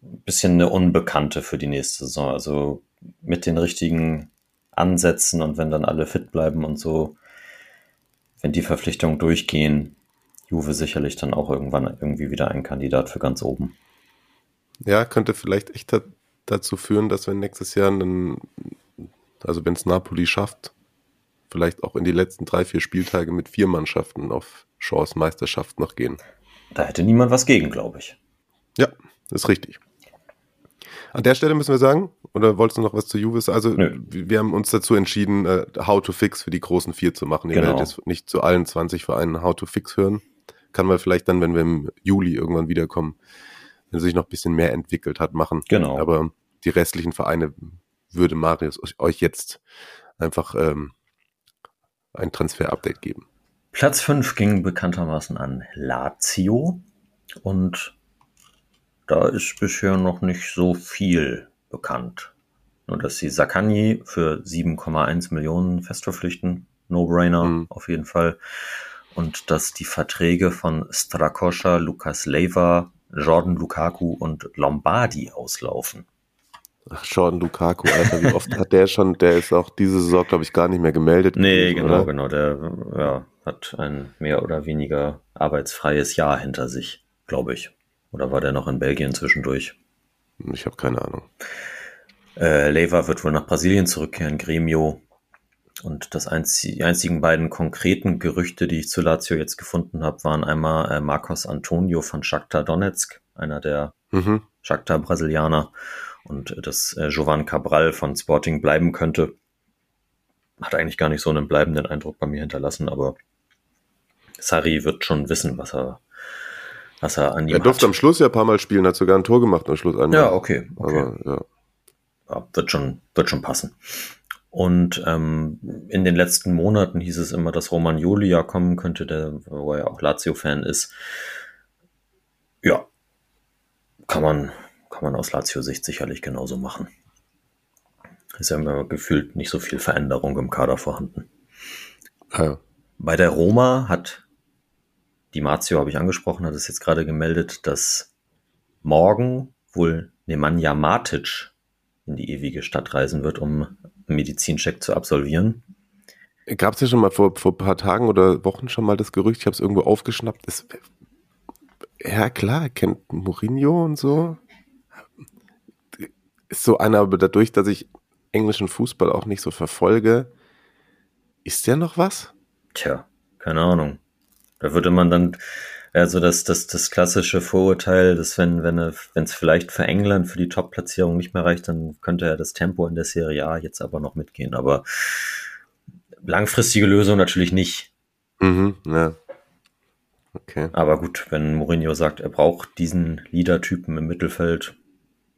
bisschen eine Unbekannte für die nächste Saison. Also mit den richtigen Ansätzen und wenn dann alle fit bleiben und so, wenn die Verpflichtungen durchgehen, Juve sicherlich dann auch irgendwann irgendwie wieder ein Kandidat für ganz oben. Ja, könnte vielleicht echt dazu führen, dass wir nächstes Jahr, einen, also wenn es Napoli schafft, vielleicht auch in die letzten drei, vier Spieltage mit vier Mannschaften auf Chance Meisterschaft noch gehen. Da hätte niemand was gegen, glaube ich. Ja, ist richtig. An der Stelle müssen wir sagen, oder wolltest du noch was zu Juve sagen? Also, Nö. wir haben uns dazu entschieden, uh, How to Fix für die großen vier zu machen. Ihr genau. werdet jetzt nicht zu allen 20 Vereinen How to Fix hören. Kann man vielleicht dann, wenn wir im Juli irgendwann wiederkommen, wenn sich noch ein bisschen mehr entwickelt hat, machen. Genau. Aber die restlichen Vereine würde Marius euch jetzt einfach ähm, ein Transfer-Update geben. Platz 5 ging bekanntermaßen an Lazio und da ist bisher noch nicht so viel bekannt. Nur dass sie Sakani für 7,1 Millionen festverpflichten. No-brainer mhm. auf jeden Fall. Und dass die Verträge von Strakoscha, Lukas Leiva, Jordan Lukaku und Lombardi auslaufen. Ach, Jordan Lukaku, Alter, wie oft hat der schon, der ist auch diese Saison, glaube ich, gar nicht mehr gemeldet. Nee, gewesen, genau, oder? genau, der ja, hat ein mehr oder weniger arbeitsfreies Jahr hinter sich, glaube ich. Oder war der noch in Belgien zwischendurch? Ich habe keine Ahnung. Äh, Leiva wird wohl nach Brasilien zurückkehren, Gremio. Und das einz die einzigen beiden konkreten Gerüchte, die ich zu Lazio jetzt gefunden habe, waren einmal äh, Marcos Antonio von Shakhtar Donetsk, einer der mhm. Shakhtar Brasilianer, und dass äh, Jovan Cabral von Sporting bleiben könnte. Hat eigentlich gar nicht so einen bleibenden Eindruck bei mir hinterlassen, aber Sari wird schon wissen, was er, was er an ihm Er durfte hat. am Schluss ja ein paar Mal spielen, hat sogar ein Tor gemacht am Schluss. Einmal. Ja, okay. okay. Aber, ja. ja. wird, schon, wird schon passen. Und ähm, in den letzten Monaten hieß es immer, dass Roman Julia kommen könnte, der, wo er auch Lazio-Fan ist. Ja, kann man, kann man aus Lazio-Sicht sicherlich genauso machen. Ist ja immer gefühlt nicht so viel Veränderung im Kader vorhanden. Ja. Bei der Roma hat die Marzio, habe ich angesprochen, hat es jetzt gerade gemeldet, dass morgen wohl Nemanja Matic in die ewige Stadt reisen wird, um einen Medizincheck zu absolvieren. Gab es ja schon mal vor, vor ein paar Tagen oder Wochen schon mal das Gerücht, ich habe es irgendwo aufgeschnappt. Ist, ja klar, kennt Mourinho und so ist so einer, aber dadurch, dass ich englischen Fußball auch nicht so verfolge, ist der noch was? Tja, keine Ahnung. Da würde man dann, also das, das, das klassische Vorurteil, dass wenn, wenn es vielleicht für England für die Top-Platzierung nicht mehr reicht, dann könnte er das Tempo in der Serie A jetzt aber noch mitgehen. Aber langfristige Lösung natürlich nicht. Mhm, ja. Okay. Aber gut, wenn Mourinho sagt, er braucht diesen Leader-Typen im Mittelfeld,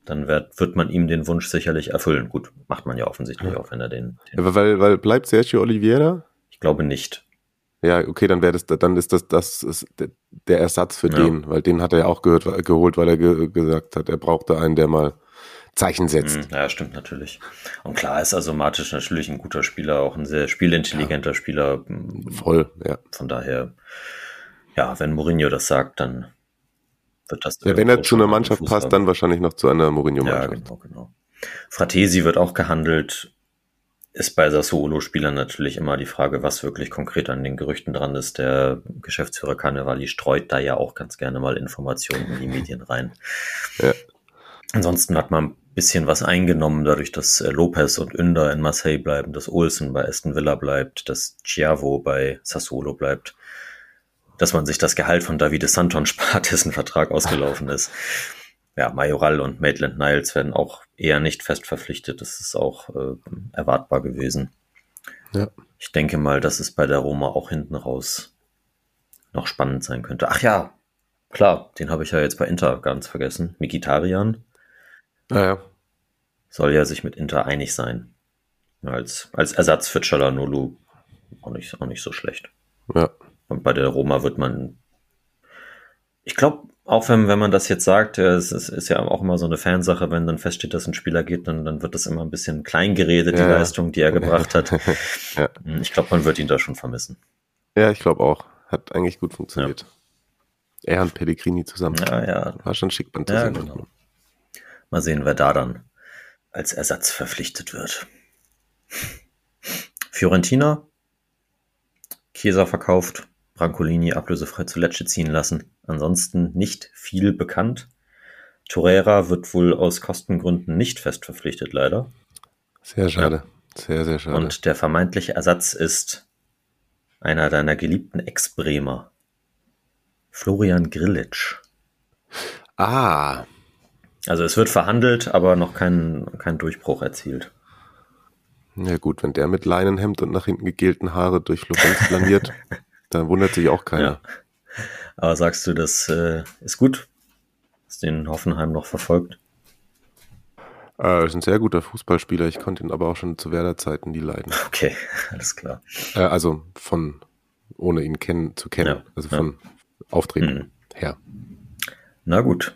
dann wird, wird man ihm den Wunsch sicherlich erfüllen. Gut, macht man ja offensichtlich ja. auch, wenn er den. den ja, weil, weil bleibt Sergio Oliveira? Ich glaube nicht. Ja, okay, dann wäre das, dann ist das, das ist der Ersatz für ja. den, weil den hat er ja auch gehört, geholt, weil er ge gesagt hat, er brauchte einen, der mal Zeichen setzt. Mhm, ja, stimmt natürlich. Und klar ist also Matic natürlich ein guter Spieler, auch ein sehr spielintelligenter ja. Spieler. Voll, ja. Von daher, ja, wenn Mourinho das sagt, dann wird das. Ja, wenn er zu einer Mannschaft passt, dann wahrscheinlich noch zu einer Mourinho-Mannschaft. Ja, genau, genau. Fratesi wird auch gehandelt. Ist bei Sassuolo-Spielern natürlich immer die Frage, was wirklich konkret an den Gerüchten dran ist. Der Geschäftsführer Carnevali streut da ja auch ganz gerne mal Informationen in die Medien rein. Ja. Ansonsten hat man ein bisschen was eingenommen, dadurch, dass äh, Lopez und Ünder in Marseille bleiben, dass Olsen bei Aston Villa bleibt, dass Chiavo bei Sassuolo bleibt dass man sich das Gehalt von Davide Santon spart, dessen Vertrag ausgelaufen ist. Ja, Majoral und Maitland Niles werden auch eher nicht fest verpflichtet. Das ist auch äh, erwartbar gewesen. Ja. Ich denke mal, dass es bei der Roma auch hinten raus noch spannend sein könnte. Ach ja, klar, den habe ich ja jetzt bei Inter ganz vergessen. Mikitarian Naja, soll ja sich mit Inter einig sein. Als, als Ersatz für Chalanolu auch nicht, auch nicht so schlecht. ja. Und bei der Roma wird man, ich glaube, auch wenn, wenn man das jetzt sagt, ja, es ist, ist ja auch immer so eine Fansache, wenn dann feststeht, dass ein Spieler geht, dann, dann wird das immer ein bisschen klein geredet, die Ja, ja. Leistung, die er gebracht hat. Ja. Ich glaube, man wird ihn da schon vermissen. Ja, ich glaube auch. Hat eigentlich gut funktioniert. Er und Pellegrini zusammen. Ja, ja. War schon schick beim Ja, genau. Mal sehen, wer da dann als Ersatz verpflichtet wird. Fiorentina, Chiesa verkauft, Brancolini ablösefrei zu Lecce ziehen lassen. Ansonsten nicht viel bekannt. Torreira wird wohl aus Kostengründen nicht fest verpflichtet, leider. Sehr schade. Sehr, sehr schade. Und der vermeintliche Ersatz ist einer deiner geliebten Ex-Bremer. Florian Grillitsch. ah, Also es wird verhandelt, aber noch kein, kein Durchbruch erzielt. ja gut, wenn der mit Leinenhemd und nach hinten gegelten Haare durch Florenz planiert, dann wundert sich auch keiner. Ja. Aber sagst du, das äh, ist gut? Hast den Hoffenheim noch verfolgt? Äh, ist ein sehr guter Fußballspieler. Ich konnte ihn aber auch schon zu Werder-Zeiten nie leiden. Okay, alles klar. Äh, also von, ohne ihn kennen, zu kennen. Ja, Also ja. von Auftreten Mhm. her. Na gut.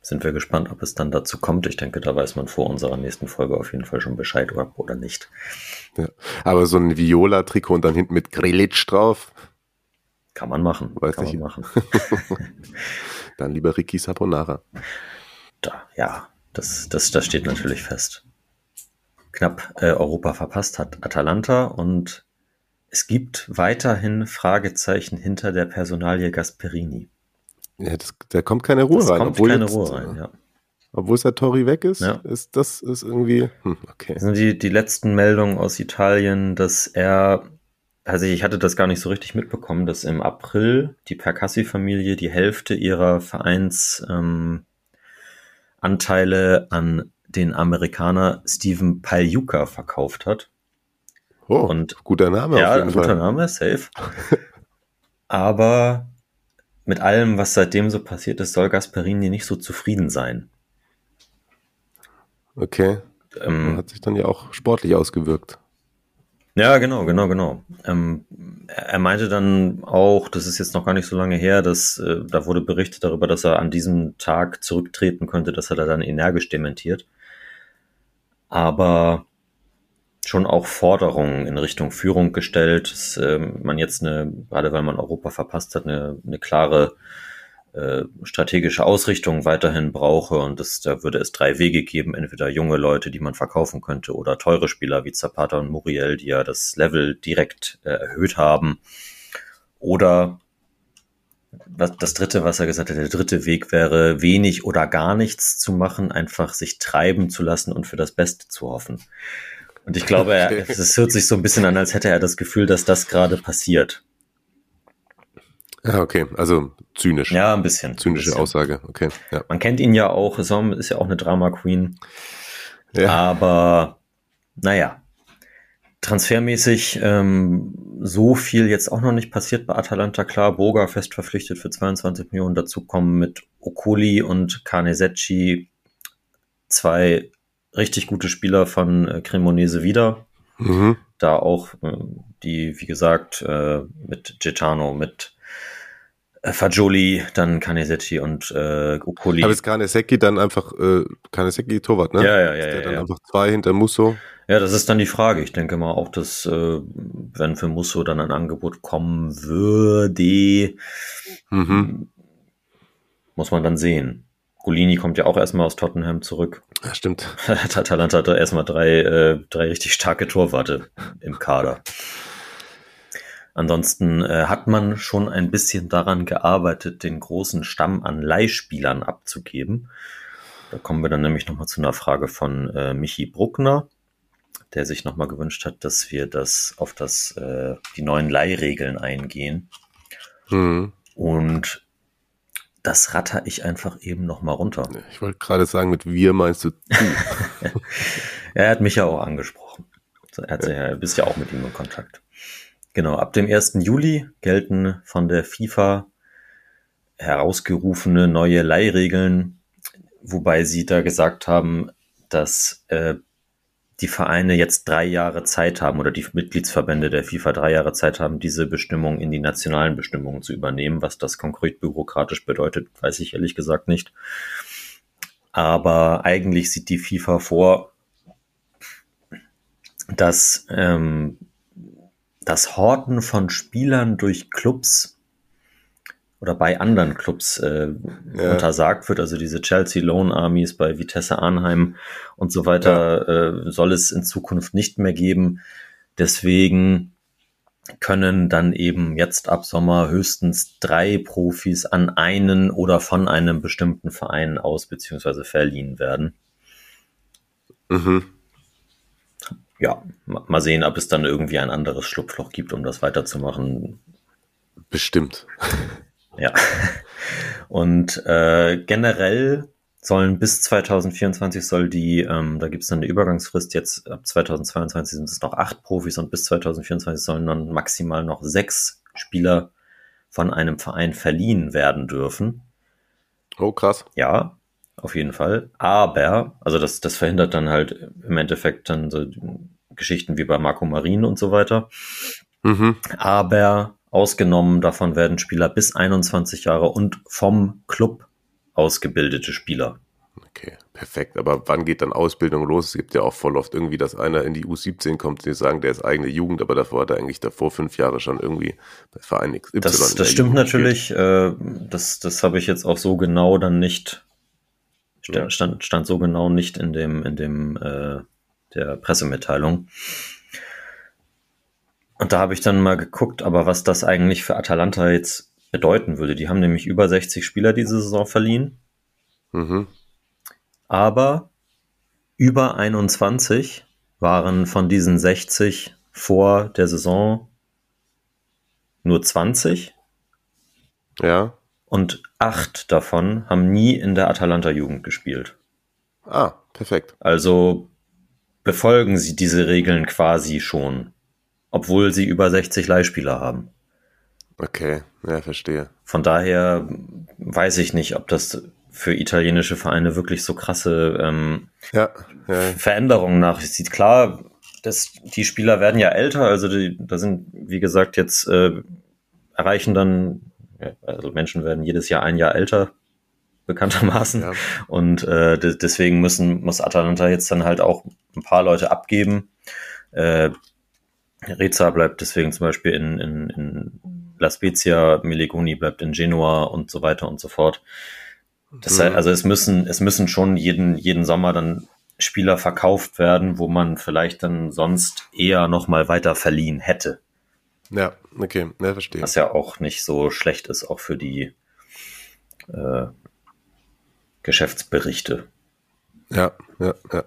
Sind wir gespannt, ob es dann dazu kommt. Ich denke, da weiß man vor unserer nächsten Folge auf jeden Fall schon Bescheid oder, oder nicht. Ja. Aber so ein Viola-Trikot und dann hinten mit Grillitsch drauf, Kann man machen. Weiß kann ich. man machen. dann lieber Ricky Saponara. Da, ja, das, das, das steht natürlich fest. Knapp äh, Europa verpasst hat Atalanta und es gibt weiterhin Fragezeichen hinter der Personalie Gasperini. Ja, das, da kommt keine Ruhe Es rein. kommt obwohl keine jetzt, Ruhe rein, ja. Obwohl Satori weg ist, Ja. ist das ist irgendwie, hm, okay. Das sind die, die letzten Meldungen aus Italien, dass er, also ich hatte das gar nicht so richtig mitbekommen, dass im April die Percassi-Familie die Hälfte ihrer Vereinsanteile ähm, an den Amerikaner Steven Pagliuca verkauft hat. Oh, Und- guter Name ja, auf jeden guter Fall. Name, safe. Aber mit allem, was seitdem so passiert ist, soll Gasperini nicht so zufrieden sein. Okay, Ähm, hat sich dann ja auch sportlich ausgewirkt. Ja, genau, genau, genau. Ähm, er meinte dann auch, das ist jetzt noch gar nicht so lange her, dass äh, da wurde berichtet darüber, dass er an diesem Tag zurücktreten könnte. Das hat er dann energisch dementiert. Aber schon auch Forderungen in Richtung Führung gestellt, dass ähm, man jetzt eine, gerade weil man Europa verpasst hat, eine, eine klare äh, strategische Ausrichtung weiterhin brauche und das, da würde es drei Wege geben, entweder junge Leute, die man verkaufen könnte oder teure Spieler wie Zapata und Muriel, die ja das Level direkt äh, erhöht haben oder was, das dritte, was er gesagt hat, der dritte Weg wäre, wenig oder gar nichts zu machen, einfach sich treiben zu lassen und für das Beste zu hoffen. Und ich glaube, es hört sich so ein bisschen an, als hätte er das Gefühl, dass das gerade passiert. Ja, okay, also zynisch. Ja, ein bisschen. Zynische ein bisschen. Aussage, okay. Ja. Man kennt ihn ja auch, auch- ist ja auch eine Drama Queen. Ja. Aber naja, transfermäßig ähm, so viel jetzt auch noch nicht passiert bei Atalanta. Klar, Boga fest verpflichtet für 22 Millionen. Dazu kommen mit Okoli und Canesecci zwei richtig gute Spieler von äh, Cremonese wieder. Mhm. Da auch äh, die, wie gesagt, äh, mit Gitano, mit äh, Fagioli, dann Canesecci und äh, Okoli. Aber ist Kanesecki dann einfach, äh, Kanesecki Torwart, ne? Ja, ja, ja, Ist der ja, dann ja. einfach zwei hinter Musso. Ja, das ist dann die Frage. Ich denke mal auch, dass äh, wenn für Musso dann ein Angebot kommen würde, Mhm. muss man dann sehen. Golini kommt ja auch erstmal aus Tottenham zurück. Ja, stimmt. Atalanta hat erstmal drei, äh, drei richtig starke Torwarte im Kader. Ansonsten äh, hat man schon ein bisschen daran gearbeitet, den großen Stamm an Leihspielern abzugeben. Da kommen wir dann nämlich nochmal zu einer Frage von äh, Michi Bruckner, der sich nochmal gewünscht hat, dass wir das auf das, äh, die neuen Leihregeln eingehen. Mhm. Und das ratter ich einfach eben nochmal runter. Ich wollte gerade sagen, mit wir meinst du du. Er hat mich ja auch angesprochen. Er hat ja, bist ja auch mit ihm in Kontakt. Genau, ab dem 1. Juli gelten von der FIFA herausgerufene neue Leihregeln, wobei sie da gesagt haben, dass äh, die Vereine jetzt drei Jahre Zeit haben oder die Mitgliedsverbände der FIFA drei Jahre Zeit haben, diese Bestimmung in die nationalen Bestimmungen zu übernehmen. Was das konkret bürokratisch bedeutet, weiß ich ehrlich gesagt nicht. Aber eigentlich sieht die FIFA vor, dass ähm, das Horten von Spielern durch Clubs oder bei anderen Clubs äh, ja. untersagt wird, also diese Chelsea Loan Armies bei Vitesse Arnheim und so weiter, ja. äh, soll es in Zukunft nicht mehr geben. Deswegen können dann eben jetzt ab Sommer höchstens drei Profis an einen oder von einem bestimmten Verein aus beziehungsweise verliehen werden. Mhm. Ja, mal sehen, ob es dann irgendwie ein anderes Schlupfloch gibt, um das weiterzumachen. Bestimmt. Ja. Und äh, generell sollen bis 2024 soll die, ähm, da gibt es dann eine Übergangsfrist, jetzt ab 2022 sind es noch acht Profis und bis 2024 sollen dann maximal noch sechs Spieler von einem Verein verliehen werden dürfen. Oh, krass. Ja, auf jeden Fall. Aber, also das, das verhindert dann halt im Endeffekt dann so Geschichten wie bei Marco Marin und so weiter. Mhm. Aber Ausgenommen davon werden Spieler bis 21 Jahre und vom Club ausgebildete Spieler. Okay, perfekt. Aber wann geht dann Ausbildung los? Es gibt ja auch voll oft irgendwie, dass einer in die U17 kommt, die sagen, der ist eigene Jugend, aber davor hat er eigentlich davor fünf Jahre schon irgendwie bei Verein XY. Das, das stimmt Jugend natürlich. Äh, das das habe ich jetzt auch so genau dann nicht, stand, stand so genau nicht in dem, in dem äh, der Pressemitteilung. Und da habe ich dann mal geguckt, aber was das eigentlich für Atalanta jetzt bedeuten würde. Die haben nämlich über 60 Spieler diese Saison verliehen. Mhm. Aber über 21 waren von diesen 60 vor der Saison nur 20. Ja. Und acht davon haben nie in der Atalanta-Jugend gespielt. Ah, perfekt. Also befolgen sie diese Regeln quasi schon obwohl sie über 60 Leihspieler haben. Okay, ja, verstehe. Von daher weiß ich nicht, ob das für italienische Vereine wirklich so krasse ähm, ja, ja. Veränderungen nach sieht. Klar, das, die Spieler werden ja älter, also die, da sind, wie gesagt, jetzt äh, erreichen dann, also Menschen werden jedes Jahr ein Jahr älter, bekanntermaßen. Ja. Und äh, deswegen müssen, muss Atalanta jetzt dann halt auch ein paar Leute abgeben. Äh, Reza bleibt deswegen zum Beispiel in, in, in La Spezia, Milegoni bleibt in Genua und so weiter und so fort. Das heißt, mhm. also es müssen, es müssen schon jeden, jeden Sommer dann Spieler verkauft werden, wo man vielleicht dann sonst eher nochmal weiter verliehen hätte. Ja, okay, ja, verstehe. Was ja auch nicht so schlecht ist, auch für die äh, Geschäftsberichte. Ja, ja, ja.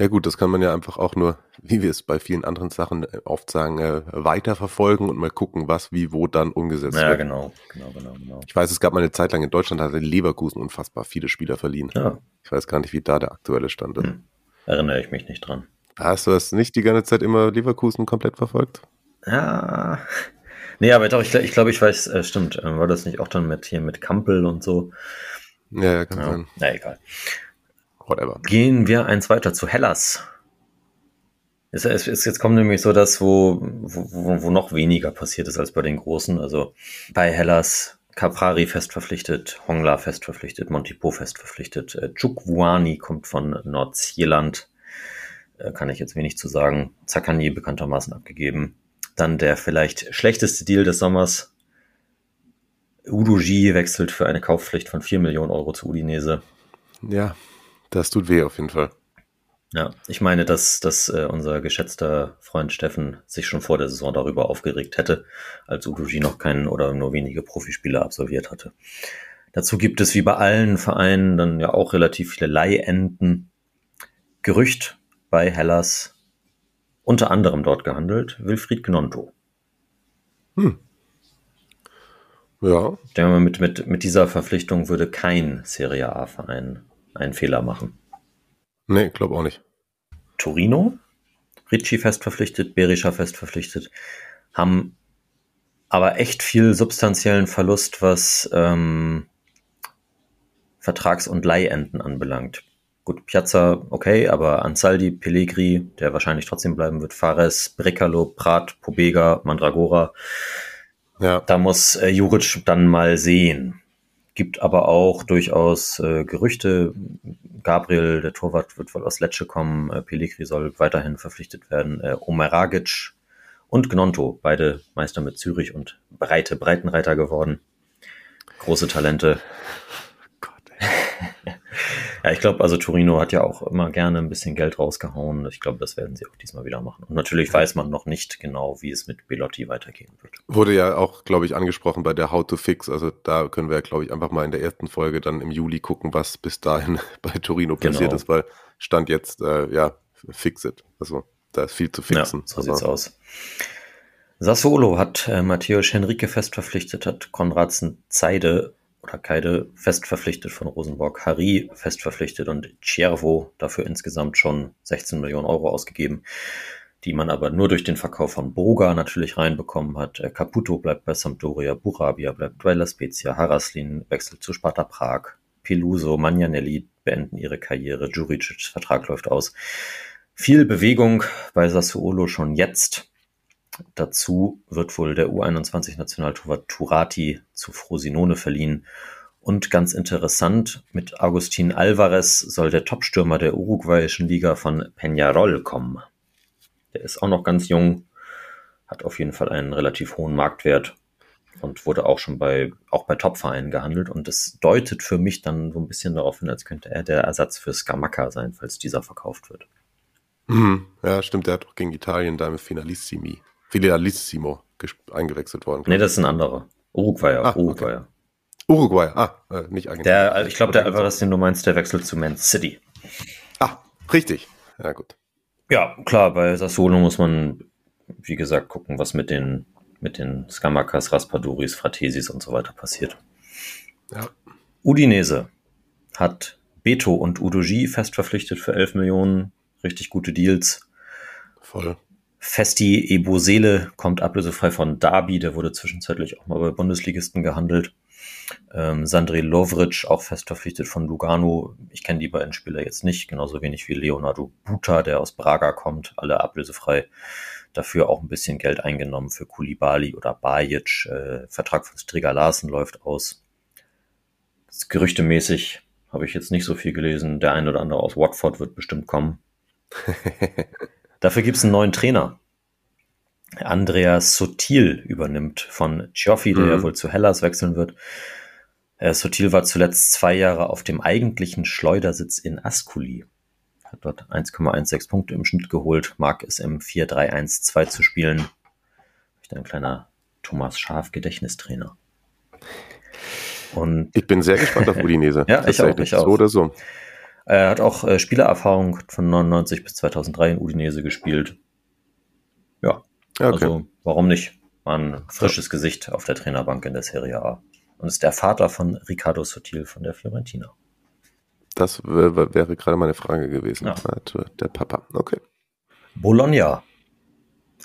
Ja gut, das kann man ja einfach auch nur, wie wir es bei vielen anderen Sachen äh, oft sagen, äh, weiterverfolgen und mal gucken, was wie wo dann umgesetzt ja, wird. Ja, genau, genau, genau, genau. Ich weiß, es gab mal eine Zeit lang in Deutschland, hatte Leverkusen unfassbar viele Spieler verliehen. Ja. Ich weiß gar nicht, wie da der aktuelle Stand ist. Hm. Erinnere ich mich nicht dran. Hast du das nicht die ganze Zeit immer Leverkusen komplett verfolgt? Ja. Nee, aber doch, ich, ich glaube, ich weiß, äh, stimmt. Äh, war das nicht auch dann mit hier mit Kampel und so? Ja, ja kann ja. sein. Na, egal whatever. Gehen wir eins weiter zu Hellas. Es, es, es, jetzt kommt nämlich so das, wo, wo, wo noch weniger passiert ist als bei den Großen. Also bei Hellas Caprari fest verpflichtet, Hongla fest verpflichtet, Montipo fest verpflichtet, äh, Chukwuani kommt von Nordsjælland, äh, kann ich jetzt wenig zu sagen. Zakani bekanntermaßen abgegeben. Dann der vielleicht schlechteste Deal des Sommers. Udoji wechselt für eine Kaufpflicht von 4 Millionen Euro zu Udinese. Ja, das tut weh auf jeden Fall. Ja, ich meine, dass, dass äh, unser geschätzter Freund Steffen sich schon vor der Saison darüber aufgeregt hätte, als Udoji noch keinen oder nur wenige Profispiele absolviert hatte. Dazu gibt es wie bei allen Vereinen dann ja auch relativ viele Leihenden. Gerücht bei Hellas, unter anderem dort gehandelt, Wilfried Gnonto. Hm. Ja. Ich denke mal, mit, mit, mit dieser Verpflichtung würde kein Serie A-Verein einen Fehler machen. Nee, glaube auch nicht. Torino Ricci fest verpflichtet, Berisha fest verpflichtet, haben aber echt viel substanziellen Verlust, was ähm, Vertrags- und Leihenden anbelangt. Gut, Piazza, okay, aber Ansaldi, Pellegri, der wahrscheinlich trotzdem bleiben wird, Fares, Brecalo, Prat, Pobega, Mandragora. Ja. Da muss äh, Juric dann mal sehen. Gibt aber auch durchaus äh, Gerüchte. Gabriel, der Torwart, wird wohl aus Lecce kommen. Äh, Pellegri soll weiterhin verpflichtet werden. Äh, Omeragic und Gnonto, beide Meister mit Zürich und breite Breitenreiter geworden. Große Talente. Ja, ich glaube, also Torino hat ja auch immer gerne ein bisschen Geld rausgehauen. Ich glaube, das werden sie auch diesmal wieder machen. Und natürlich weiß man noch nicht genau, wie es mit Belotti weitergehen wird. Wurde ja auch, glaube ich, angesprochen bei der How to Fix. Also da können wir, glaube ich, einfach mal in der ersten Folge dann im Juli gucken, was bis dahin bei Torino passiert genau. ist, weil Stand jetzt, äh, ja, fix it. Also da ist viel zu fixen. Ja, so sieht's aus. Sassuolo hat äh, Matthäus Henrique fest verpflichtet, hat Konradsen Zeide oder Keide fest verpflichtet von Rosenborg, Harry fest verpflichtet und Ciervo dafür insgesamt schon 16 Millionen Euro ausgegeben, die man aber nur durch den Verkauf von Boga natürlich reinbekommen hat. Äh, Caputo bleibt bei Sampdoria, Burabia bleibt bei La Spezia, Haraslin wechselt zu Sparta Prag, Peluso, Magnanelli beenden ihre Karriere, Juricic Vertrag läuft aus. Viel Bewegung bei Sassuolo schon jetzt. Dazu wird wohl der U21-Nationaltorwart Turati zu Frosinone verliehen. Und ganz interessant, mit Agustin Alvarez soll der Topstürmer der uruguayischen Liga von Peñarol kommen. Der ist auch noch ganz jung, hat auf jeden Fall einen relativ hohen Marktwert und wurde auch schon bei, auch bei Topvereinen gehandelt. Und das deutet für mich dann so ein bisschen darauf hin, als könnte er der Ersatz für Scamacca sein, falls dieser verkauft wird. Mhm. Ja, stimmt, der hat doch gegen Italien da im Finalissimi Filialissimo eingewechselt worden. Nee, das ist ein anderer. Uruguayer. Ah, Uruguayer. Okay. Uruguay, ah, äh, nicht Argentinien. Der, ich glaube, der Alvarez, den du meinst, der wechselt zu Man City. Ah, richtig. Ja, gut. Ja, klar, bei Sassuolo muss man, wie gesagt, gucken, was mit den, mit den Skamakas, Raspaduris, Fratesis und so weiter passiert. Ja. Udinese hat Beto und Udoji fest verpflichtet für 11 Millionen. Richtig gute Deals. Voll. Festi Ebosele kommt ablösefrei von Darby, der wurde zwischenzeitlich auch mal bei Bundesligisten gehandelt. Ähm, Sandri Lovric, auch fest verpflichtet von Lugano. Ich kenne die beiden Spieler jetzt nicht, genauso wenig wie Leonardo Buta, der aus Braga kommt, alle ablösefrei. Dafür auch ein bisschen Geld eingenommen für Kulibali oder Bajic. Äh, Vertrag von Striga Larsen läuft aus. Gerüchtemäßig habe ich jetzt nicht so viel gelesen. Der ein oder andere aus Watford wird bestimmt kommen. Dafür gibt es einen neuen Trainer. Andreas Sotil übernimmt von Gioffi, der mhm. ja wohl zu Hellas wechseln wird. Äh, Sotil war zuletzt zwei Jahre auf dem eigentlichen Schleudersitz in Ascoli. Hat dort 1,16 Punkte im Schnitt geholt, mag es im 4-3-1-2 zu spielen. Ein kleiner Thomas Schaf Gedächtnistrainer. Und ich bin sehr gespannt auf Udinese. ja, ich auch, ich auch. So oder so. Er hat auch äh, Spielererfahrung von 99 bis 2003 in Udinese gespielt. Ja, okay. also warum nicht? War ein frisches ja. Gesicht auf der Trainerbank in der Serie A. Und ist der Vater von Riccardo Sotil von der Fiorentina. Das wäre gerade meine Frage gewesen. Ja. Der Papa, okay. Bologna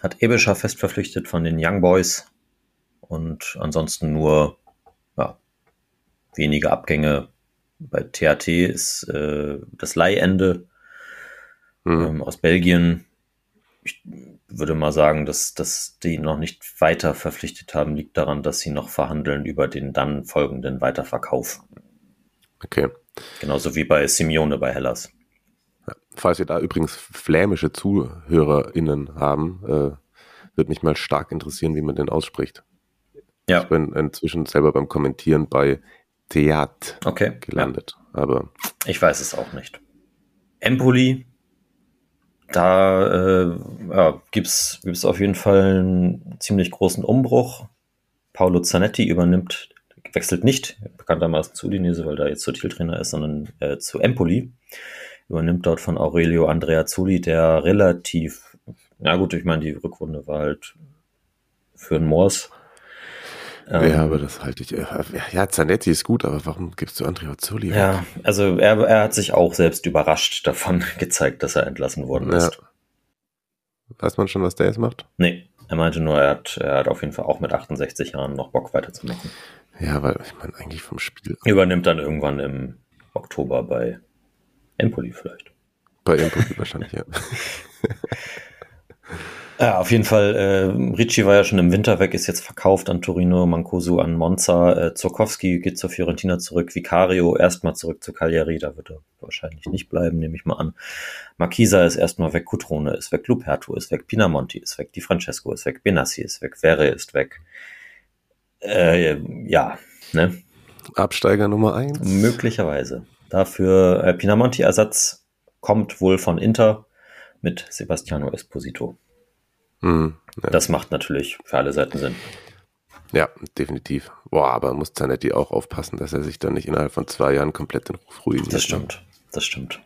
hat Ebescher fest verpflichtet von den Young Boys und ansonsten nur ja, wenige Abgänge bei THT ist äh, das Leihende mhm. ähm, aus Belgien. Ich würde mal sagen, dass, dass die noch nicht weiter verpflichtet haben, liegt daran, dass sie noch verhandeln über den dann folgenden Weiterverkauf. Okay. Genauso wie bei Simeone bei Hellas. Falls wir da übrigens flämische ZuhörerInnen haben, äh, würde mich mal stark interessieren, wie man den ausspricht. Ja. Ich bin inzwischen selber beim Kommentieren bei Theat okay, gelandet. Ja. Aber ich weiß es auch nicht. Empoli, da äh, ja, gibt es auf jeden Fall einen ziemlich großen Umbruch. Paolo Zanetti übernimmt, wechselt nicht, bekanntermaßen zu Udinese, weil da jetzt Sutil-Trainer ist, sondern äh, zu Empoli. Übernimmt dort von Aurelio Andrea Zuli, der relativ, na gut, ich meine, die Rückrunde war halt für einen Moors ähm, ja, aber das halte ich. Äh, ja, Zanetti ist gut, aber warum gibst du Andrea Zolli? Ja, also er, er hat sich auch selbst überrascht davon gezeigt, dass er entlassen worden ja. ist. Weiß man schon, was der jetzt macht? Nee, er meinte nur, er hat, er hat auf jeden Fall auch mit 68 Jahren noch Bock weiterzumachen. Ja, weil ich meine eigentlich vom Spiel. Übernimmt dann irgendwann im Oktober bei Empoli vielleicht. Bei Empoli wahrscheinlich, ja. Ja, auf jeden Fall. Äh, Ricci war ja schon im Winter weg, ist jetzt verkauft an Torino, Mancosu an Monza. Äh, Zorkowski geht zur Fiorentina zurück. Vicario erstmal zurück zu Cagliari. Da wird er wahrscheinlich nicht bleiben, nehme ich mal an. Marquisa ist erstmal weg. Cutrone ist weg. Luperto ist weg. Pinamonti ist weg. Di Francesco ist weg. Benassi ist weg. Verre ist weg. Äh, ja, ne? Absteiger Nummer eins. Möglicherweise. Dafür äh, Pinamonti-Ersatz kommt wohl von Inter mit Sebastiano Esposito. Mhm, ja. Das macht natürlich für alle Seiten Sinn. Ja, definitiv. Boah, aber muss Zanetti auch aufpassen, dass er sich dann nicht innerhalb von zwei Jahren komplett den Ruf ruiniert. Das stimmt, das stimmt.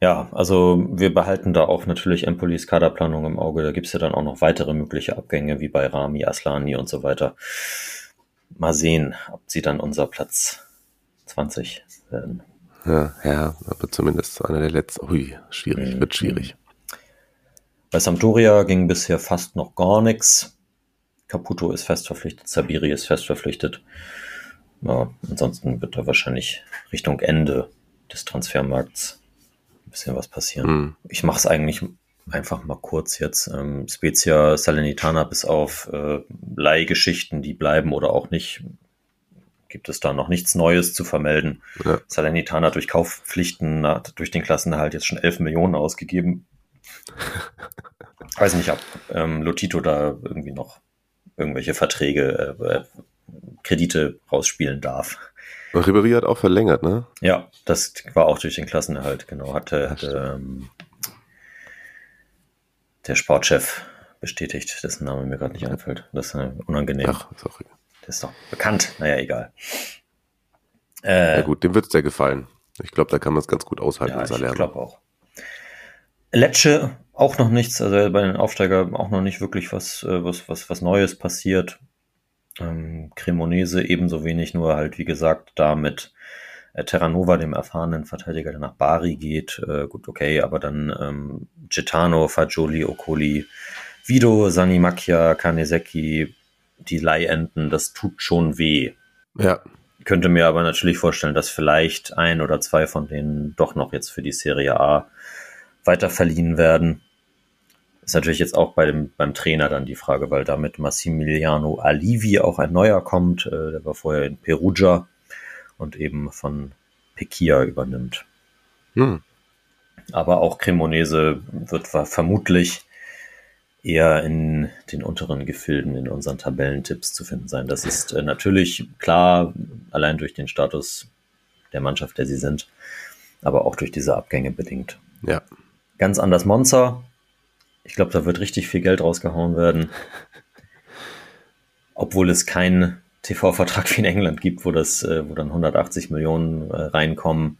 Ja, also wir behalten da auch natürlich Empolis Kaderplanung im Auge. Da gibt's ja dann auch noch weitere mögliche Abgänge, wie bei Rami, Aslani und so weiter. Mal sehen, ob sie dann unser Platz 20 werden. Ja, ja, aber zumindest einer der letzten. Ui, schwierig, Mhm. wird schwierig. Bei Sampdoria ging bisher fast noch gar nichts. Caputo ist fest verpflichtet, Sabiri ist fest verpflichtet. Ja, ansonsten wird da wahrscheinlich Richtung Ende des Transfermarkts ein bisschen was passieren. Mhm. Ich mache es eigentlich einfach mal kurz jetzt. Ähm, Spezia Salernitana bis auf äh, Leihgeschichten, die bleiben oder auch nicht, gibt es da noch nichts Neues zu vermelden. Ja. Salernitana durch Kaufpflichten hat durch den Klassenerhalt jetzt schon 11 Millionen ausgegeben. Weiß nicht, ob ähm, Lotito da irgendwie noch irgendwelche Verträge, äh, äh, Kredite rausspielen darf. Und Ribéry hat auch verlängert, ne? Ja, das war auch durch den Klassenerhalt, genau. Hatte, hatte ähm, der Sportchef bestätigt, dessen Name mir gerade nicht einfällt. Das ist äh, unangenehm. Ach, ist auch egal. Das ist doch bekannt. Naja, egal. Äh, Ja gut, dem wird's ja gefallen. Ich glaube, da kann man es ganz gut aushalten, ja, ich glaube auch. Lecce auch noch nichts, also bei den Aufsteiger auch noch nicht wirklich was, äh, was, was, was Neues passiert. Ähm, Cremonese ebenso wenig, nur halt, wie gesagt, da mit äh, Terranova, dem erfahrenen Verteidiger, der nach Bari geht. Äh, gut, okay, aber dann ähm, Gitano, Fagioli, Okoli, Vido, Sani Macchia, Kanesecki, die Leihenden, das tut schon weh. Ja, Könnte mir aber natürlich vorstellen, dass vielleicht ein oder zwei von denen doch noch jetzt für die Serie A weiter verliehen werden. Ist natürlich jetzt auch bei dem, beim Trainer dann die Frage, weil damit Massimiliano Alivi auch ein neuer kommt. Äh, der war vorher in Perugia und eben von Pekia übernimmt. hm. Aber auch Cremonese wird vermutlich eher in den unteren Gefilden in unseren Tabellentipps zu finden sein. Das ist äh, natürlich klar, allein durch den Status der Mannschaft, der sie sind, aber auch durch diese Abgänge bedingt. ja. Ganz anders Monza. Ich glaube, da wird richtig viel Geld rausgehauen werden. Obwohl es keinen TV-Vertrag wie in England gibt, wo das, äh, wo dann 180 Millionen äh, reinkommen.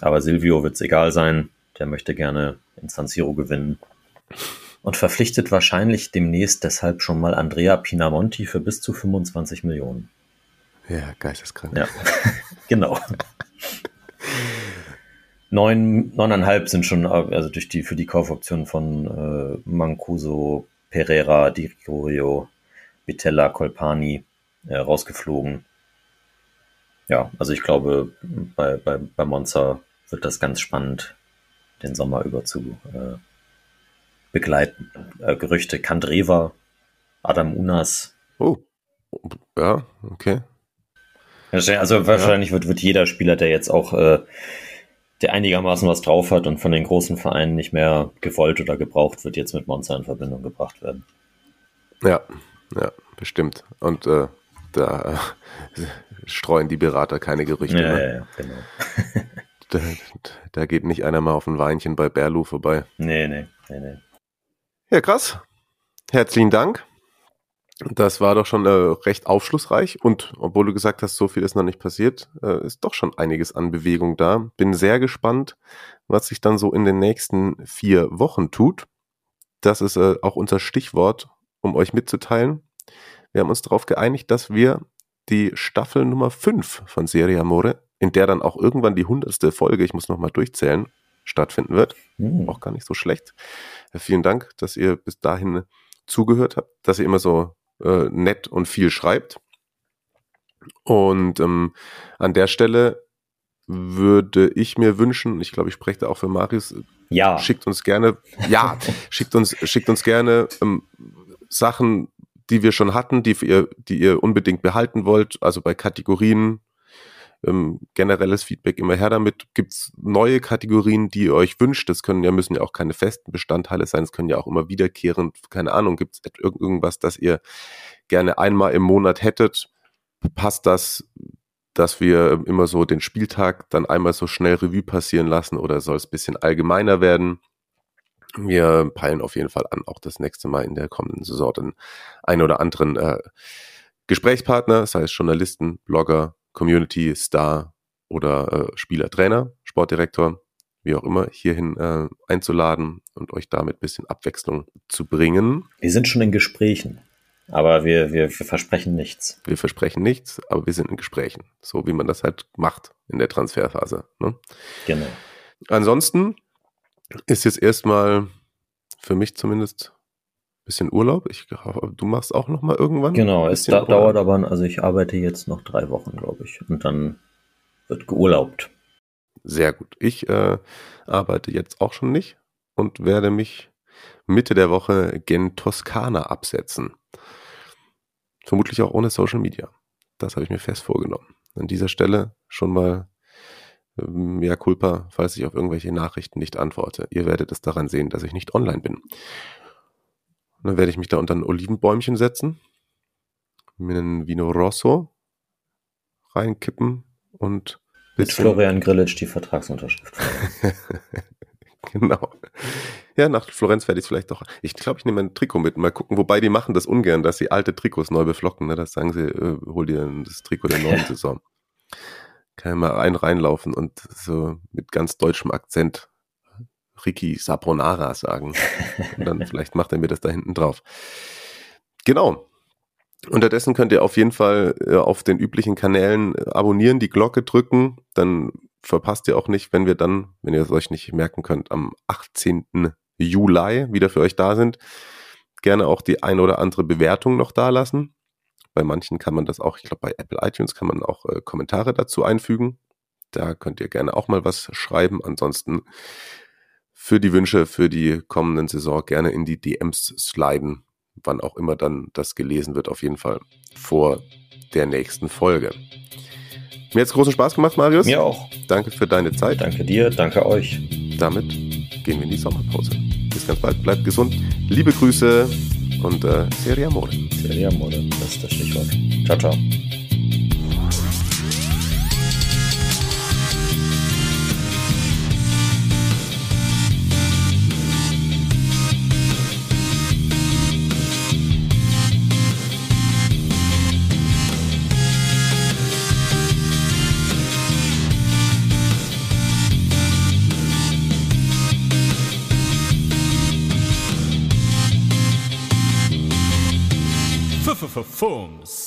Aber Silvio wird es egal sein. Der möchte gerne in San Siro gewinnen. Und verpflichtet wahrscheinlich demnächst deshalb schon mal Andrea Pinamonti für bis zu 25 Millionen. Ja, geisteskrank. Ja, genau. Neun, neuneinhalb sind schon, also durch die, für die Kaufoption von äh, Mancuso, Pereira, Di Gregorio, Vitella, Colpani äh, rausgeflogen. Ja, also ich glaube, bei, bei, bei Monza wird das ganz spannend, den Sommer über zu äh, begleiten. Äh, Gerüchte, Kandreva, Adam Unas, Oh. Ja, okay. Also wahrscheinlich wird, wird jeder Spieler, der jetzt auch, äh, der einigermaßen was drauf hat und von den großen Vereinen nicht mehr gewollt oder gebraucht wird, jetzt mit Monza in Verbindung gebracht werden. Ja, ja, bestimmt. Und äh, da äh, streuen die Berater keine Gerüchte. Ja, ne? ja, ja, genau. Da, da geht nicht einer mal auf ein Weinchen bei Berlu vorbei. Nee, nee, nee, nee. Ja, krass. Herzlichen Dank. Das war doch schon äh, recht aufschlussreich und obwohl du gesagt hast, so viel ist noch nicht passiert, äh, ist doch schon einiges an Bewegung da. Bin sehr gespannt, was sich dann so in den nächsten vier Wochen tut. Das ist äh, auch unser Stichwort, um euch mitzuteilen. Wir haben uns darauf geeinigt, dass wir die Staffel Nummer 5 von Serie Amore, in der dann auch irgendwann die hundertste Folge, ich muss nochmal durchzählen, stattfinden wird. Mhm. Auch gar nicht so schlecht. Äh, vielen Dank, dass ihr bis dahin zugehört habt, dass ihr immer so äh, nett und viel schreibt. Und ähm, an der Stelle würde ich mir wünschen, ich glaube, ich spreche da auch für Marius, ja. schickt uns gerne, ja, schickt uns, schickt uns gerne ähm, Sachen, die wir schon hatten, die ihr, die ihr unbedingt behalten wollt, also bei Kategorien, ähm, generelles Feedback immer her damit. Gibt's neue Kategorien, die ihr euch wünscht? Das können ja, müssen ja auch keine festen Bestandteile sein, es können ja auch immer wiederkehrend, keine Ahnung, gibt's irgendwas, das ihr gerne einmal im Monat hättet? Passt das dass wir immer so den Spieltag dann einmal so schnell Revue passieren lassen oder soll es ein bisschen allgemeiner werden? Wir peilen auf jeden Fall an, auch das nächste Mal in der kommenden Saison den einen oder anderen äh, Gesprächspartner, sei es Journalisten, Blogger, Community, Star oder äh, Spieler, Trainer, Sportdirektor, wie auch immer, hierhin äh, einzuladen und euch damit ein bisschen Abwechslung zu bringen. Wir sind schon in Gesprächen. Aber wir, wir, wir versprechen nichts. Wir versprechen nichts, aber wir sind in Gesprächen. So wie man das halt macht in der Transferphase. Ne? Genau. Ansonsten ist jetzt erstmal für mich zumindest bisschen Urlaub. Ich du machst auch noch mal irgendwann. Genau, es da, dauert aber, also ich arbeite jetzt noch drei Wochen, glaube ich. Und dann wird geurlaubt. Sehr gut. Ich äh, arbeite jetzt auch schon nicht und werde mich Mitte der Woche gen Toskana absetzen. Vermutlich auch ohne Social Media. Das habe ich mir fest vorgenommen. An dieser Stelle schon mal ähm, ja culpa, falls ich auf irgendwelche Nachrichten nicht antworte. Ihr werdet es daran sehen, dass ich nicht online bin. Und dann werde ich mich da unter ein Olivenbäumchen setzen, mir einen Vino Rosso reinkippen und mit Florian Grillitsch die Vertragsunterschrift. genau. Ja, nach Florenz werde ich es vielleicht doch. Ich glaube, ich nehme ein Trikot mit. Mal gucken. Wobei die machen das ungern, dass sie alte Trikots neu beflocken. Ne? Das sagen sie, äh, hol dir das Trikot der neuen Saison. Kann ja mal ein reinlaufen und so mit ganz deutschem Akzent Ricky Sabronara sagen. Und dann vielleicht macht er mir das da hinten drauf. Genau. Unterdessen könnt ihr auf jeden Fall äh, auf den üblichen Kanälen äh, abonnieren, die Glocke drücken. Dann verpasst ihr auch nicht, wenn wir dann, wenn ihr es euch nicht merken könnt, am 18. Juli wieder für euch da sind. Gerne auch die ein oder andere Bewertung noch da lassen. Bei manchen kann man das auch, ich glaube bei Apple iTunes kann man auch äh, Kommentare dazu einfügen. Da könnt ihr gerne auch mal was schreiben. Ansonsten für die Wünsche für die kommenden Saison gerne in die DMs sliden, wann auch immer dann das gelesen wird, auf jeden Fall vor der nächsten Folge. Mir hat es großen Spaß gemacht, Marius. Mir auch. Danke für deine Zeit. Danke dir, danke euch. Damit gehen wir in die Sommerpause. Bis ganz bald, bleibt gesund. Liebe Grüße und äh, Serie Amore. Serie Amore, das ist das Stichwort. Ciao, ciao. Fums.